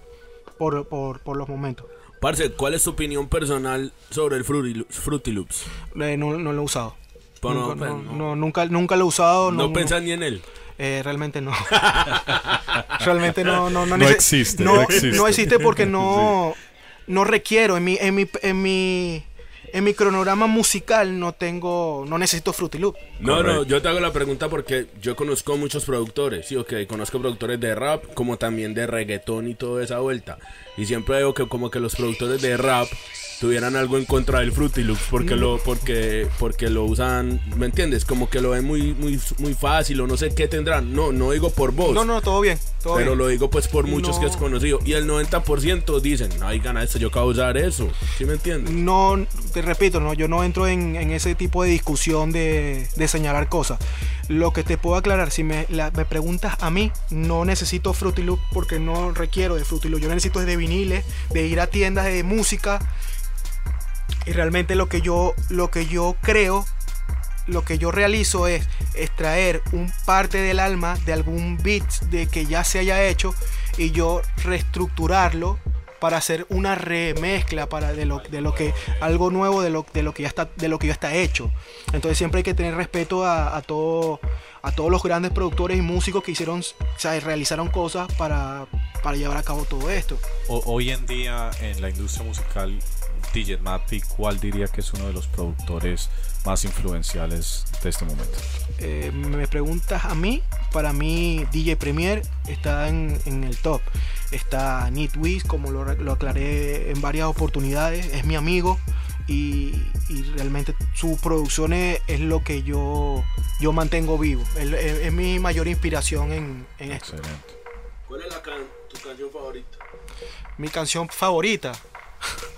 I: por, por, por los momentos.
H: Parce, ¿cuál es tu opinión personal sobre el Fruity, Lo- Fruity Loops?
I: Eh, no, no lo he usado.
H: Pues no,
I: nunca,
H: pues
I: no,
H: no.
I: no, nunca, nunca lo he usado.
H: No,
I: No,
H: pensás ni en él.
I: Eh, realmente no. realmente no, no, no,
G: No
I: nece-
G: existe,
I: No,
G: no existe.
I: no existe porque no, no requiero en mi, en mi, en mi, en mi cronograma musical no tengo, no necesito Fruity Loop.
H: No,
G: Correcto.
H: no, yo te hago la pregunta porque yo conozco muchos productores, sí, ok, conozco productores de rap como también de reggaetón y toda esa vuelta. Y siempre veo que como que los productores de rap tuvieran algo en contra del Fruity Loops porque lo porque porque lo usan, ¿me entiendes? Como que lo ven muy muy muy fácil o no sé qué tendrán. No, no digo por vos.
I: No, no, todo bien, todo
H: Pero
I: bien.
H: lo digo pues por muchos
I: No.
H: que es conocido. Y el 90% dicen, ay, gana esto, yo acabo de usar eso. ¿Sí me entiendes?
I: No, te repito, no, yo no entro en, en ese tipo de discusión de, de señalar cosas. Lo que te puedo aclarar, si me, la- me preguntas a mí, no necesito Fruity Loop porque no requiero de Fruity Loop. Yo necesito es de viniles, de ir a tiendas de música. Y realmente lo que yo, lo que yo creo, lo que yo realizo es extraer un parte del alma de algún beat de que ya se haya hecho y yo reestructurarlo para hacer una remezcla para de lo, de lo que algo nuevo de lo, de lo que ya está de lo que ya está hecho. Entonces siempre hay que tener respeto a, a todo a todos los grandes productores y músicos que hicieron o sea, realizaron cosas para, para llevar a cabo todo esto.
G: Hoy en día en la industria musical, DJ Mappy, ¿cuál diría que es uno de los productores más influenciales de este momento?
I: Eh, me preguntas a mí, para mí DJ Premier está en, en el top. Está Nitwiz, como lo, lo aclaré en varias oportunidades, es mi amigo y, y realmente su producción es, es lo que yo, yo mantengo vivo. Es, es mi mayor inspiración en, en esto.
G: Excelente.
H: ¿Cuál es la can- tu canción favorita?
I: Mi canción favorita.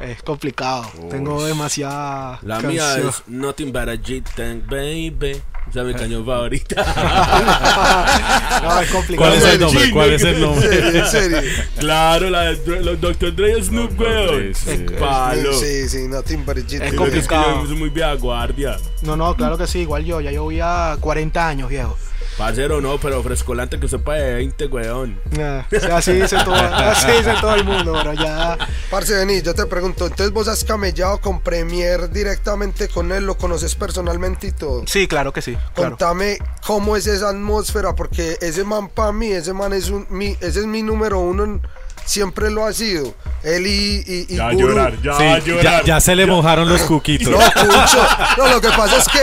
I: Es complicado. Tengo demasiada.
H: La mía es Nothing But a G-Tank, baby. Esa es mi canción favorita.
I: no, es complicado.
G: ¿Cuál es el nombre? ¿Cuál es el nombre?
F: En serio.
H: claro, la de los Dr. Dre y Snoop, weón.
G: sí.
H: Palo.
F: Sí, sí, nothing but a G.
I: Es
H: Es que
I: complicado.
H: yo soy muy vieja guardia.
I: No, no, claro que sí, igual yo. Ya yo voy a 40 años, viejo.
H: Parcero, no, pero frescolante que sepa de 20, weón.
I: Sea, así dice todo, así dice todo el mundo, pero ya.
F: Parce, vení, yo te pregunto, entonces vos has camellado con Premier directamente con él, lo conoces personalmente y todo.
I: Sí, claro que sí. Claro.
F: Contame cómo es esa atmósfera, porque ese man para mí, ese man es un, mi, ese es mi número uno, en- siempre lo ha sido. Él y, y, y
H: Ya
F: Guru.
H: llorar, ya
G: Sí,
H: llorar.
G: ya, ya se le mojaron los cuquitos.
F: No, Cucho. No, lo que pasa es que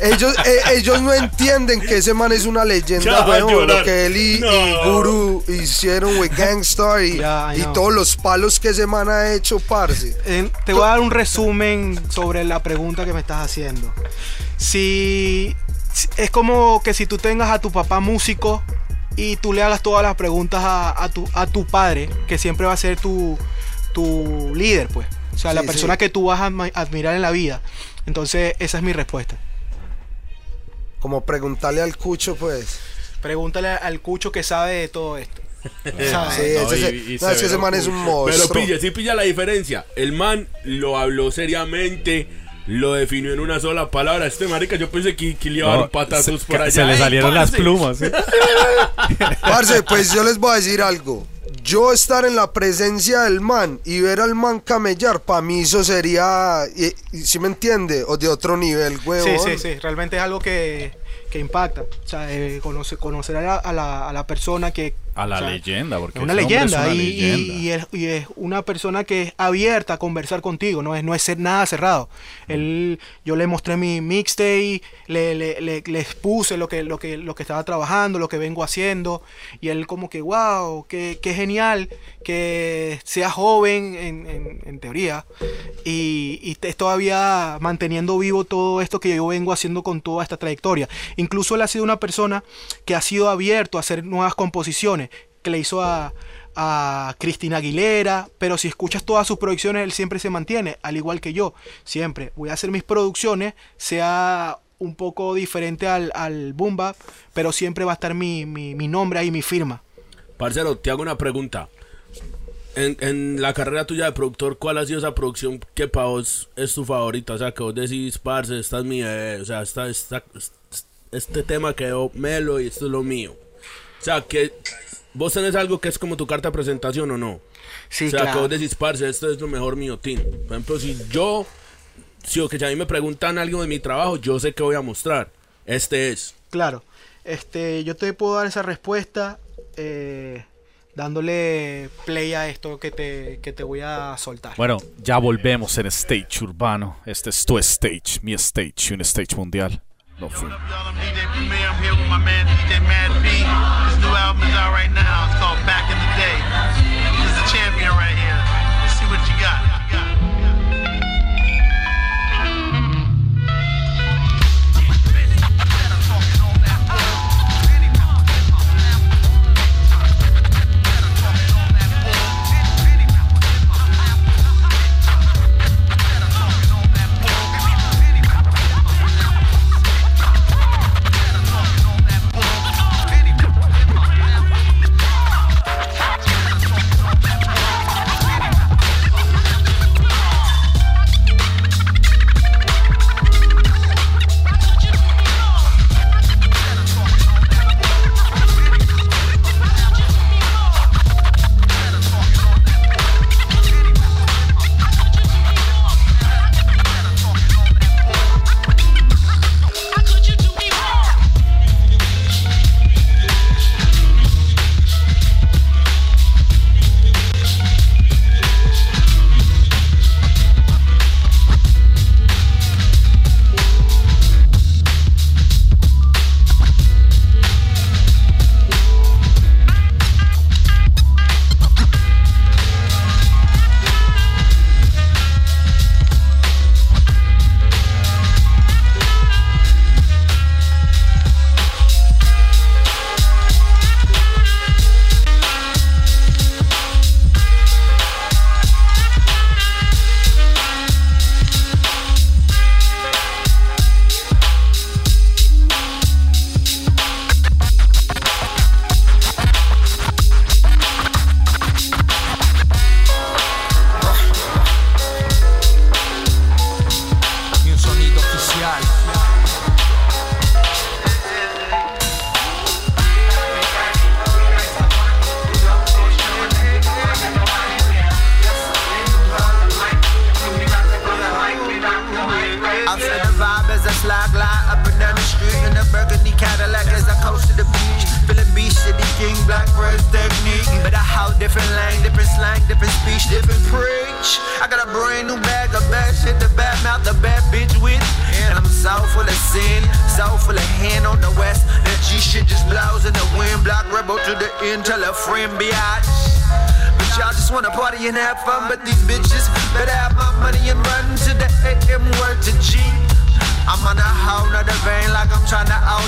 F: ellos, eh, ellos no entienden que ese man es una leyenda,
H: Ya
F: weón.
H: llorar.
F: Lo que él y, y
H: No.
F: Guru hicieron with Gangstar y,
I: Ya, I
F: y
I: know.
F: todos los palos que ese man ha hecho, parce.
I: Te voy a dar un resumen sobre la pregunta que me estás haciendo. Si si- es como que si tú tengas a tu papá músico y tú le hagas todas las preguntas a, a tu, a tu padre, que siempre va a ser tu, tu líder, pues. O sea, la
F: Sí,
I: persona
F: sí.
I: que tú vas a admi- admirar en la vida. Entonces, esa es mi respuesta.
F: Como preguntarle al Cucho, pues.
I: Pregúntale al cucho que sabe de todo esto.
G: No,
F: ese,
G: y- y
F: no, es que ese man es un
H: Pero
F: monstruo.
H: pilla, sí pilla la diferencia. El man lo habló seriamente, lo definió en una sola palabra. Este marica, yo pensé que, que le iba a dar un por allá.
G: se le
H: ¡Ey,
G: salieron las plumas. ¿sí?
F: Parce, pues yo les voy a decir algo. Yo estar en la presencia del man y ver al man camellar, para mí eso sería, si me entiende? O de otro nivel,
I: Sí,
F: huevón.
I: sí, sí, realmente es algo que, que impacta. O sea, eh, conoce- conocer a la- a la persona que...
G: A la
I: o sea,
G: leyenda, porque
I: Es una
G: es
I: leyenda,
G: una
I: y,
G: leyenda.
I: y es, y es una persona que es abierta a conversar contigo, no es, no es ser nada cerrado. Él, yo le mostré mi mixtape, le, le, le, le expuse lo que, lo, que, lo que estaba trabajando, lo que vengo haciendo, y él como que, wow, qué, qué genial que sea joven en, en- en teoría, y, y estés todavía manteniendo vivo todo esto que yo vengo haciendo con toda esta trayectoria. Incluso él ha sido una persona que ha sido abierto a hacer nuevas composiciones, que le hizo a, a Cristina Aguilera, pero si escuchas todas sus producciones, él siempre se mantiene, al igual que yo, siempre. Voy a hacer mis producciones, sea un poco diferente al, al pero siempre va a estar mi, mi, mi nombre ahí, mi firma.
H: Parcero, te hago una pregunta. En, en la carrera tuya de productor, ¿cuál ha sido esa producción que para vos es tu favorita? O sea, que vos decís, parce, esta es mi o sea, esta, esta- este tema quedó melo y esto es lo mío. O sea, que vos tenés algo que es como tu carta de presentación o no.
I: Sí,
H: o sea, que
I: claro.
H: vos decís, parce, esto es lo mejor mío, Tim. Por ejemplo, si yo, si o que a mí me preguntan algo de mi trabajo, yo sé que voy a mostrar. Este es.
I: Claro, este, yo te puedo dar esa respuesta eh, dándole play a esto que te, que te voy a soltar.
G: Bueno, ya volvemos en Stage Urbano. Este es tu stage, mi stage, un stage mundial. No fue.
J: Y'all, I'm DJ Premier. I'm here with my man DJ Mad B. His new album is out right now. It's called Back in the Day. He's the champion right here.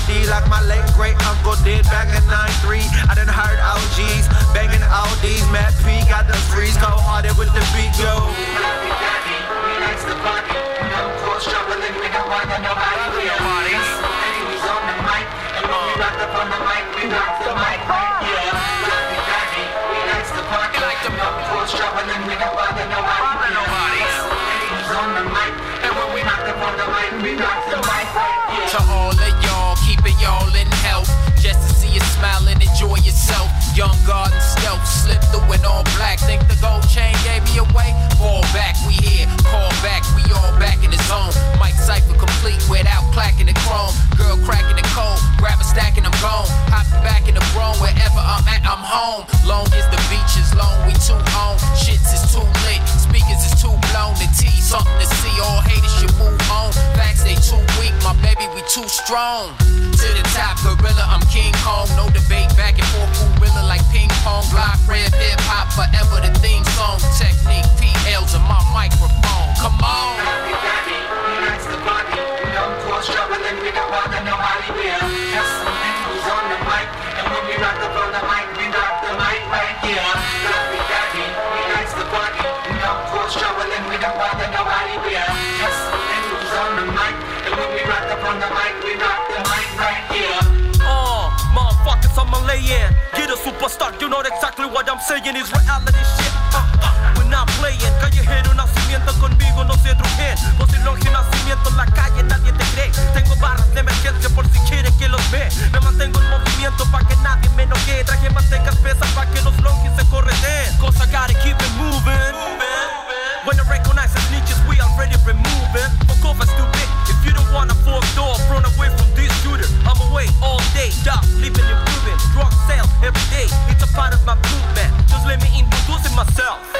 J: Like my late great uncle did
K: back in 93. I done heard OGs banging all these. Matt P got the freeze cold hearted with the beat, yo. The. No nigga nobody on the mic, and when we rock up on the mic, we rock the mic. Yeah. The party. Like no nigga got nobody on the
L: mic, and when we rock up on the mic, we rock. Young garden stealth, slip through in all black. Think the gold chain gave me away? Fall back, we here. Call back, we all back in the zone. Mike Cypher complete without clacking the chrome. Girl cracking the cold, grab a stack and I'm gone. Hopping back in the throne, wherever I'm at, I'm home. Long as the beach is long, we too on. Shits is too lit, speakers is too blown. The T, something to see. All haters should move they too weak, my baby, we too strong. To the top, gorilla, I'm King Kong. No debate, back and forth, gorilla like ping pong. Block, red, hip hop, forever the theme song. Technique, PLs, in my microphone. Come on.
K: Happy, happy, that's the body. Come cause trouble we don't bother nobody. Who's on the mic. And when we rock the mic, we rock the mic right here. The cause trouble and we don't bother nobody.
M: Uh, motherfuckers, I'ma lay in. Get a superstar, you know exactly what I'm saying is reality shit. Uh, uh, we're not playing. Callejero nacimiento conmigo, no se truquen. Posible que nacimiento en la calle, nadie te cree. Tengo barras de emergencia por si quieren que los ve. Me mantengo en movimiento pa' que nadie me noquee. Traje manteca espesa pa' que los longes se correten. I gotta keep it moving. When I recognize the snitches, we already removing. Fuck off, stupid. If you don't want a fourth door, run away from this shooter. I'm away all day, dog, living and moving. Drug sale every day, it's a part of my movement. Just let me introduce myself.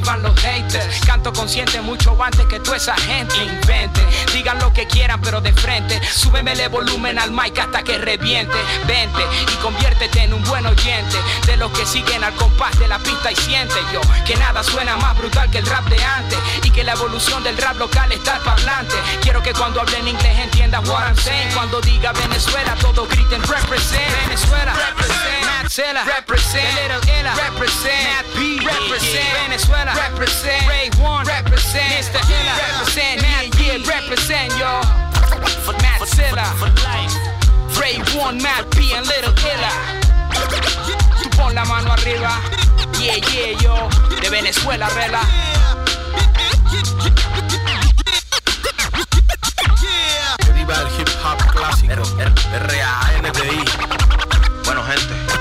N: Los haters. Canto consciente mucho antes que toda esa gente Súbemele volumen al mic hasta que reviente. Vente y conviértete en un buen oyente. De los que siguen al compás de la pista y siente yo Que nada suena más brutal que el rap de antes Y que la evolución del rap local está al parlante. Quiero que cuando hable en inglés entiendas what I'm saying. Cuando diga Venezuela todos griten represent. Venezuela represent. Matzella represent. Little Ella represent. Matt P represent. Venezuela represent. Ray One represent. Mr. Ella represent. Yeah represent yo for Matzilla for life Ray One Matt P and Little Ella Tú pon la mano arriba Yeah yeah yo De Venezuela rela
O: Que viva el hip hop clásico. R-A-N-D-I. Bueno, gente.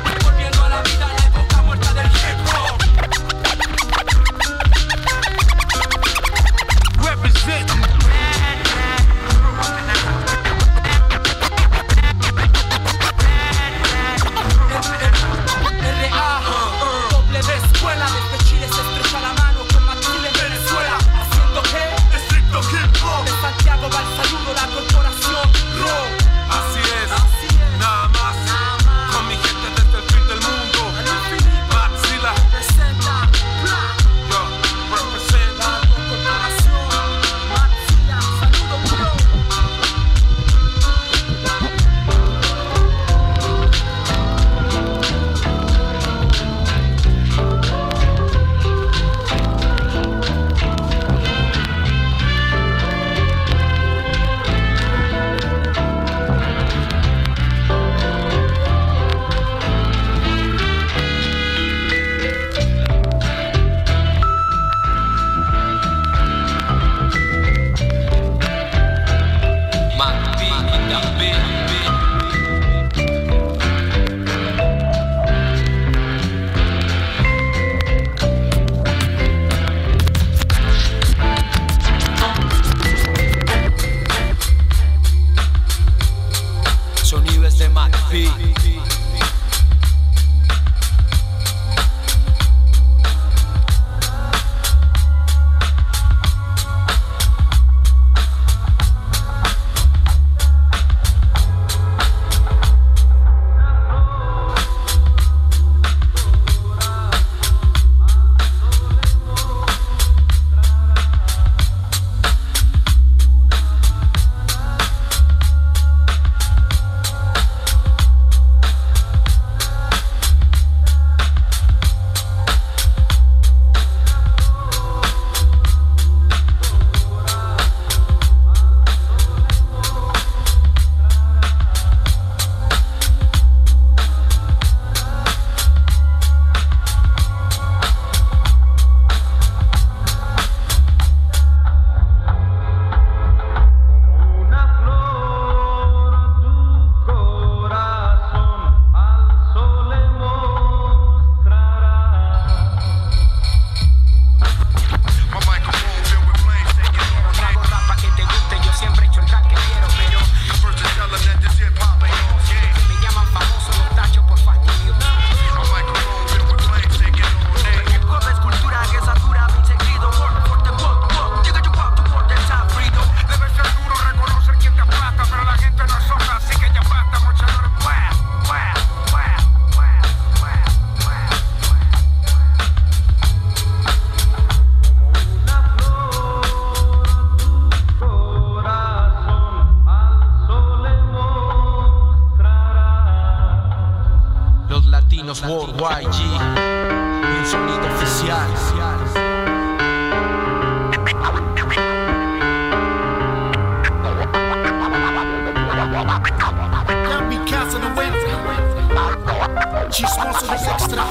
N: Te
P: sposób jest
Q: ekstra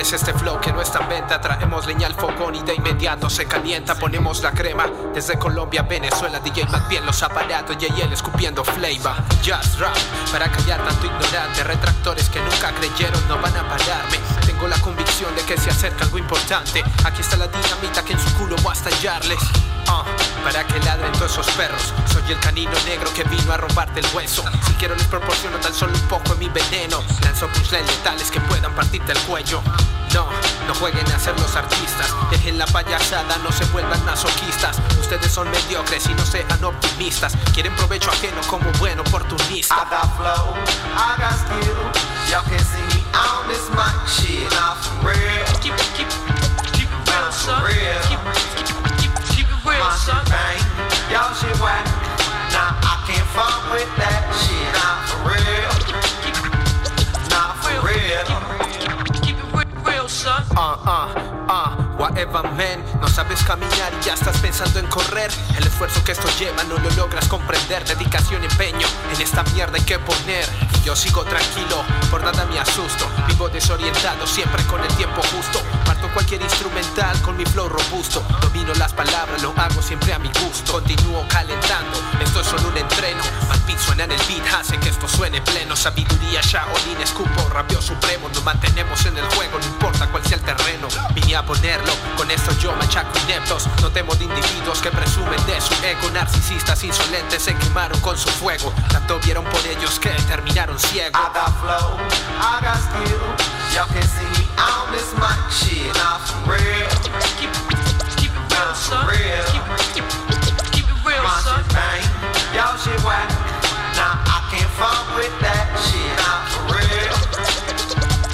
Q: a traerles este flow que no está en venta. Traemos leña al fogón y de inmediato se calienta. Ponemos la crema desde Colombia, Venezuela. DJ más bien los aparatos y él escupiendo flavor. Just rap para callar tanto ignorante. Retractores que nunca creyeron no van a pararme. Tengo la convicción de que se acerca algo importante. Aquí está la dinamita que en su culo voy a estallarles. Para que ladren todos esos perros. Soy el canino negro que vino a robarte el hueso. Si quiero les proporciono tan solo un poco de mi veneno. Lanzo puzzles letales que puedan partirte el cuello. No, no jueguen a ser los artistas. Dejen la payasada, no se vuelvan masoquistas. Ustedes son mediocres y no sean optimistas. Quieren provecho ajeno como buen oportunista.
D: I got flow, I got skill. Y'all can see me on this mic shit. Nah, for real.
P: Keep, keep, keep it real,
D: Nah,
P: son.
D: for real.
P: Keep, keep, keep, keep it real,
D: My
P: son.
D: shit bang, y'all shit whack. Nah, I can't fuck with that shit. Nah, for real. Nah, for real.
P: Keep it real, real, son.
Q: Ah, ah, ah, whatever man No sabes caminar y ya estás pensando en correr El esfuerzo que esto lleva no lo logras comprender Dedicación y empeño, en esta mierda hay que poner Yo sigo tranquilo, por nada me asusto Vivo desorientado, siempre con el tiempo justo cualquier instrumental con mi flow robusto. Domino las palabras, lo hago siempre a mi gusto. Continúo calentando, esto es solo un entreno. Al beat suena en el beat, hace que esto suene pleno. Sabiduría, Shaolin, escupo, rapio supremo. Nos mantenemos en el juego, no importa cuál sea el terreno. Vine a ponerlo, con esto yo machaco ineptos. No temo de individuos que presumen de su ego. Narcisistas insolentes se quemaron con su fuego. Tanto vieron por ellos que terminaron ciegos.
D: I flow, I got skill. Y'all can see on this mic shit. Nah, for real.
P: Keep, keep it real,
D: Nah,
P: son.
D: for real.
P: Keep, keep, keep it real,
D: My
P: son.
D: shit bang, y'all shit whack. Nah, I can't fuck with that shit. Nah, for real.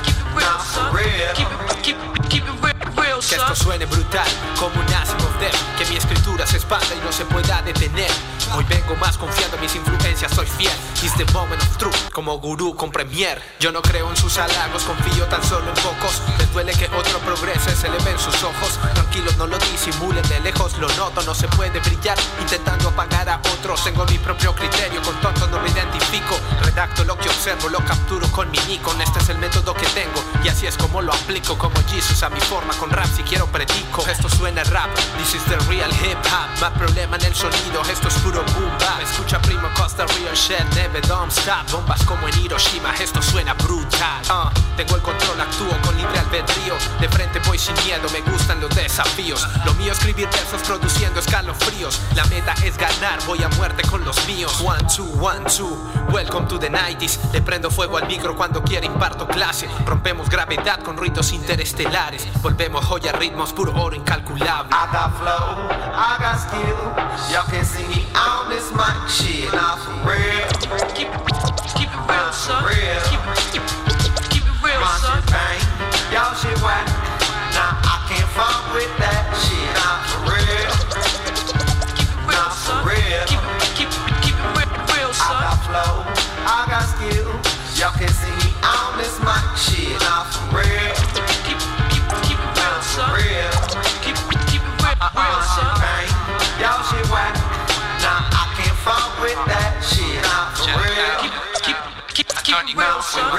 P: Keep it real,
D: Nah,
P: son.
D: for real.
P: Keep, keep, keep it real, real,
Q: Que
P: son.
Q: esto suene brutal, como un Death Que mi escritura se expanda y no se pueda detener. Hoy vengo más confiando en mis influencias, soy fiel. It's the moment of truth, como gurú con premier. Yo no creo en sus halagos, confío tan solo en pocos. Les duele que otro progrese, se le ven sus ojos. Tranquilos, no lo disimulen, de lejos lo noto No se puede brillar. Intentando apagar a otros Tengo mi propio criterio, con tontos no me identifico Redacto lo que observo, lo capturo con mi Nikon Este es el método que tengo y así es como lo aplico. Como Jesus a mi forma, con rap si quiero predico. Esto suena rap, this is the real hip hop Más problema en el sonido, esto es puro boom bap Escucha primo Costa real shit, never don't stop Bombas como en Hiroshima, esto suena brutal. Ah, Tengo el control, actúo con libre albedrío. De frente voy sin miedo, me gustan los desafíos. Lo mío es escribir versos produciendo escalofríos. La meta es ganar, voy a muerte con los míos. One, two, one, two, welcome to the 90s Le prendo fuego al micro cuando quiera imparto clase. Rompemos gravedad con ritos interestelares. Volvemos joya ritmos, puro oro incalculable.
D: I got got skill. Y'all can see me on this mic shit. Nah, for real.
P: Keep, keep it real, son.
D: real.
P: Keep, keep, keep it real,
D: My
P: son.
D: shit bang, y'all shit whack. Nah, I can't fuck with that shit. Nah, for real.
P: Keep it real,
D: Nah,
P: son.
D: for real.
P: Keep, keep, keep it real, real,
D: I got flow, I got skill. Y'all can see me on this mic shit. Nah, for real.
P: Son.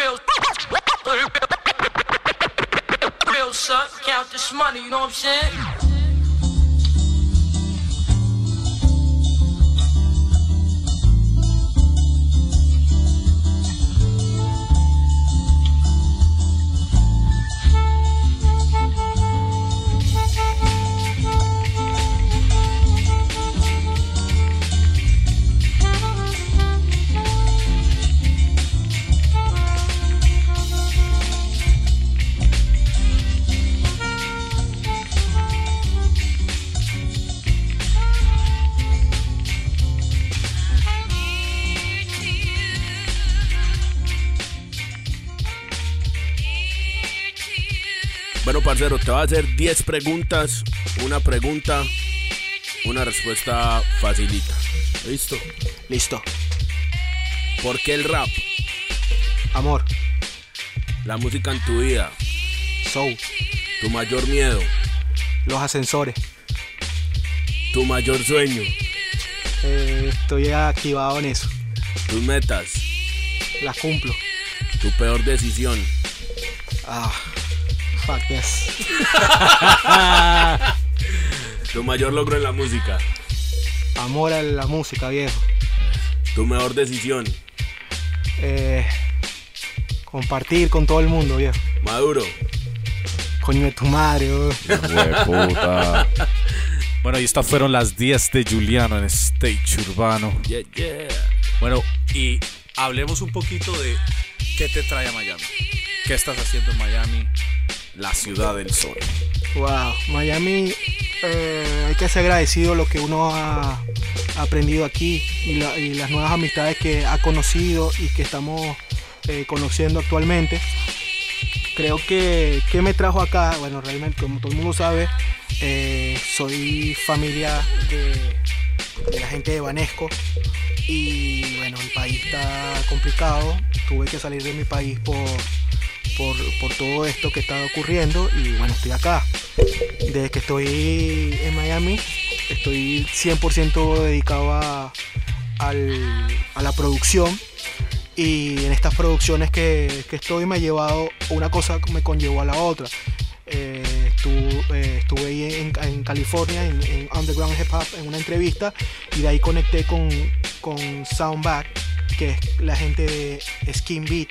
D: Real,
P: real, Sun, count this money, you know what I'm saying?
H: Parcero, te voy a hacer 10 preguntas. Una pregunta, una respuesta facilita. ¿Listo?
I: Listo.
H: ¿Por qué el rap?
I: Amor.
H: La música en tu vida.
I: Soul.
H: Tu mayor miedo.
I: Los ascensores.
H: Tu mayor sueño.
I: Eh, estoy activado en eso.
H: Tus metas.
I: Las cumplo.
H: Tu peor decisión.
I: Ah, fuck
H: tu mayor logro en la música.
I: Amor a la música, viejo.
H: Tu mejor decisión.
I: Eh, compartir con todo el mundo, viejo.
H: Maduro.
I: Coño de tu madre,
G: puta. Bueno, y estas fueron las 10 de Juliano en Stage Urbano.
H: Yeah, yeah.
G: Bueno, y hablemos un poquito de qué te trae a Miami. ¿Qué estás haciendo en Miami? La ciudad del sol.
I: Wow, Miami, eh, hay que ser agradecido lo que uno ha aprendido aquí y, las nuevas amistades que ha conocido y que estamos eh, conociendo actualmente. Creo que, ¿qué me trajo acá? Bueno, realmente, como todo el mundo sabe, eh, soy familia de, la gente de Banesco y bueno, el país está complicado. Tuve que salir de mi país por, por, todo esto que está ocurriendo y bueno, estoy acá. Desde que estoy en Miami, estoy 100% dedicado a, a la producción y en estas producciones que, estoy me ha llevado, una cosa me conllevó a la otra. Eh, eh, estuve, ahí en, California, en, Underground Hip Hop, en una entrevista, y de ahí conecté con, con Soundback, que es la gente de Skin Beat.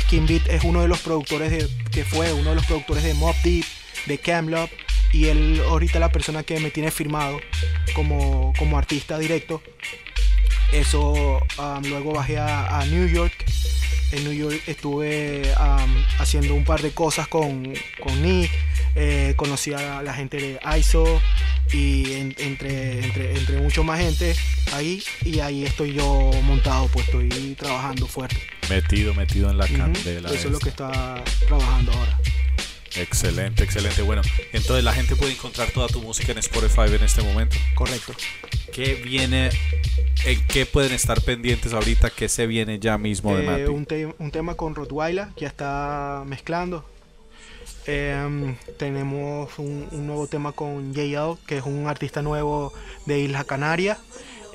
I: Skin Beat es uno de los productores que fue uno de los productores de Mob Deep, de Camlop, y él ahorita la persona que me tiene firmado como, como artista directo eso um, luego bajé a, New York. En New York estuve um, haciendo un par de cosas con, con Nick. Eh, conocí a la gente de ISO y entre, entre, entre mucho más gente ahí y ahí estoy yo montado, pues estoy trabajando fuerte.
G: Metido, metido en la candela.
I: Eso es lo que está trabajando ahora.
G: Excelente, excelente. Bueno, entonces la gente puede encontrar toda tu música en Spotify en este momento.
I: Correcto.
G: ¿Qué viene? ¿En qué pueden estar pendientes ahorita? ¿Qué se viene ya mismo de
I: eh,
G: Mati?
I: un, tema con Rottweiler que ya está mezclando. Em, tenemos un, nuevo tema con JL, que es un artista nuevo de Isla Canaria.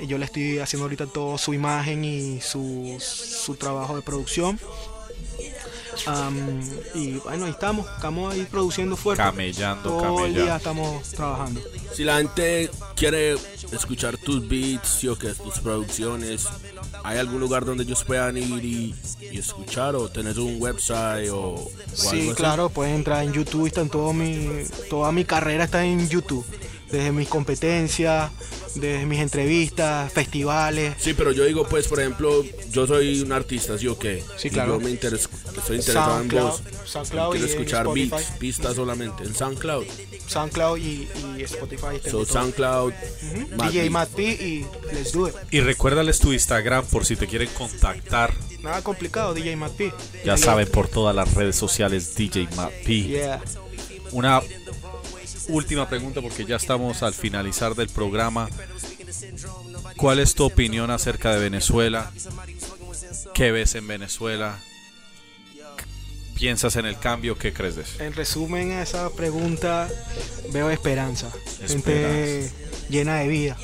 I: Yo le estoy haciendo ahorita todo su imagen y su, su trabajo de producción y bueno, ahí estamos, estamos ahí produciendo fuerte.
G: Camellando,
I: Todo el día estamos trabajando.
H: Si la gente quiere escuchar tus beats, o que tus producciones, ¿hay algún lugar donde ellos puedan ir y, escuchar o tenés un website o,
I: Sí, claro, pueden entrar en YouTube, están todo mi, toda mi carrera está en YouTube desde mis competencias, desde mis entrevistas, festivales.
H: Sí, pero yo digo, pues, por ejemplo, yo soy un artista, ¿sí o qué?
I: Sí, claro.
H: yo me intereso, estoy interesado en vos. SoundCloud quiero escuchar beats, pistas solamente, en SoundCloud.
I: SoundCloud y, Spotify.
H: So, SoundCloud,
I: DJ Matt P y Let's Do It.
G: Y recuérdales tu Instagram por si te quieren contactar.
I: Nada complicado, DJ Matt P.
G: Ya saben, por todas las redes sociales, DJ Matt P.
I: Yeah.
G: Una última pregunta porque ya estamos al finalizar del programa. ¿Cuál es tu opinión acerca de Venezuela? ¿Qué ves en Venezuela? ¿Piensas en el cambio? ¿Qué crees de eso?
I: En resumen a esa pregunta, veo esperanza. Gente llena de vida.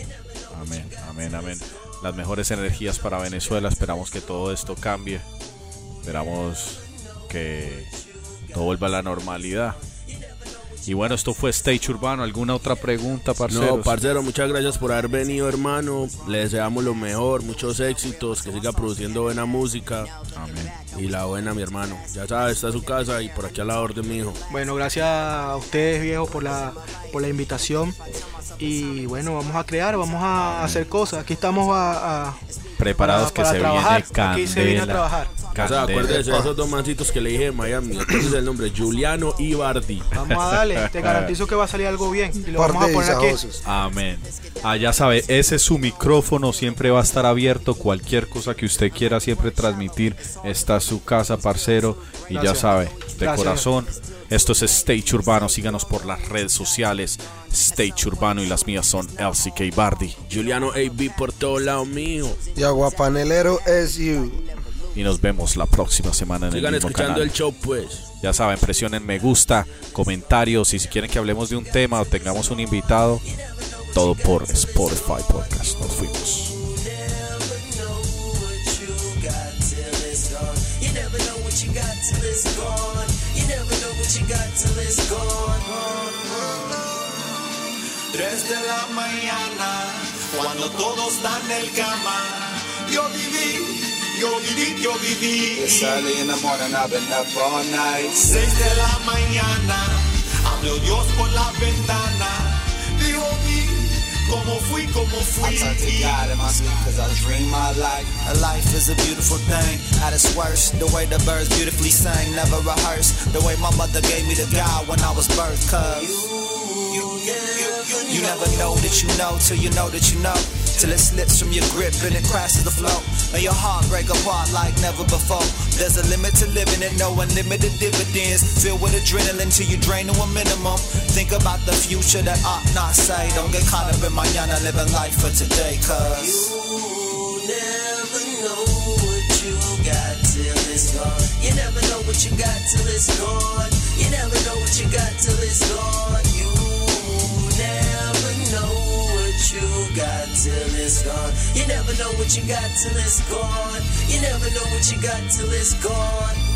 G: Amén, amén, amén. Las mejores energías para Venezuela. Esperamos que todo esto cambie. Esperamos que todo vuelva a la normalidad. Y bueno, esto fue Stage Urbano. ¿Alguna otra pregunta, parcero?
H: No, parcero, muchas gracias por haber venido, hermano. Le deseamos lo mejor, muchos éxitos, que siga produciendo buena música.
G: Amén.
H: Y la buena, mi hermano. Ya sabes, está su casa y por aquí a la orden, mi hijo.
I: Bueno, gracias a ustedes, viejo, por la, por la invitación. Y bueno, vamos a crear, vamos a hacer cosas. Aquí estamos a,
G: preparados que se
I: trabajar.
G: viene candela.
I: Aquí se viene a trabajar.
H: O sea, acuérdense de esos dos mancitos que le dije de Miami. Entonces el nombre, Juliano Ibardi.
I: Vamos a darle, te garantizo que va a salir algo bien. Y lo vamos a poner aquí.
G: Amén. Ah, ya sabe, ese es su micrófono, siempre va a estar abierto. Cualquier cosa que usted quiera siempre transmitir, está su casa, parcero. Y ya sabe, de corazón Esto es Stage Urbano. Síganos por las redes sociales. Stage Urbano y las mías son LCK Bardi.
H: Juliano AB por todo lado mío.
F: Y Aguapanelero es you.
G: Y nos vemos la próxima semana en
H: Sigan
G: el mismo
H: escuchando
G: canal.
H: el show, pues.
G: Ya saben, presionen me gusta, comentarios y si quieren que hablemos de un tema o tengamos un invitado, todo por Spotify Podcast. Nos fuimos.
A: Till it's gone. You never know what you got till it's gone.
C: Tres de la mañana, cuando todos están en el cama. Yo viví, yo viví, yo viví.
D: It's early in the morning, I've been up all night.
C: Seis de la mañana, habló Dios por la ventana. Dijo vi, como fui, como fui.
D: I turn to God in my sleep cause I dream my life.
E: A life is a beautiful thing. At its worst, the way the birds beautifully sang, never rehearsed. The way my mother gave me the God when I was birthed, cause you, you, you, you never know that you know till you know that you know. Till it slips from your grip and it crashes the flow. And your heart break apart like never before. There's a limit to living and no unlimited dividends. Filled with adrenaline till you drain to a minimum. Think about the future that ought not say. Don't get caught up in mañana living life for today, cause.
A: You never know what you got till it's gone. You never know what you got till it's gone. You never know what you got till it's gone. You you got till it's gone. You never know what you got till it's gone. You never know what you got till it's gone.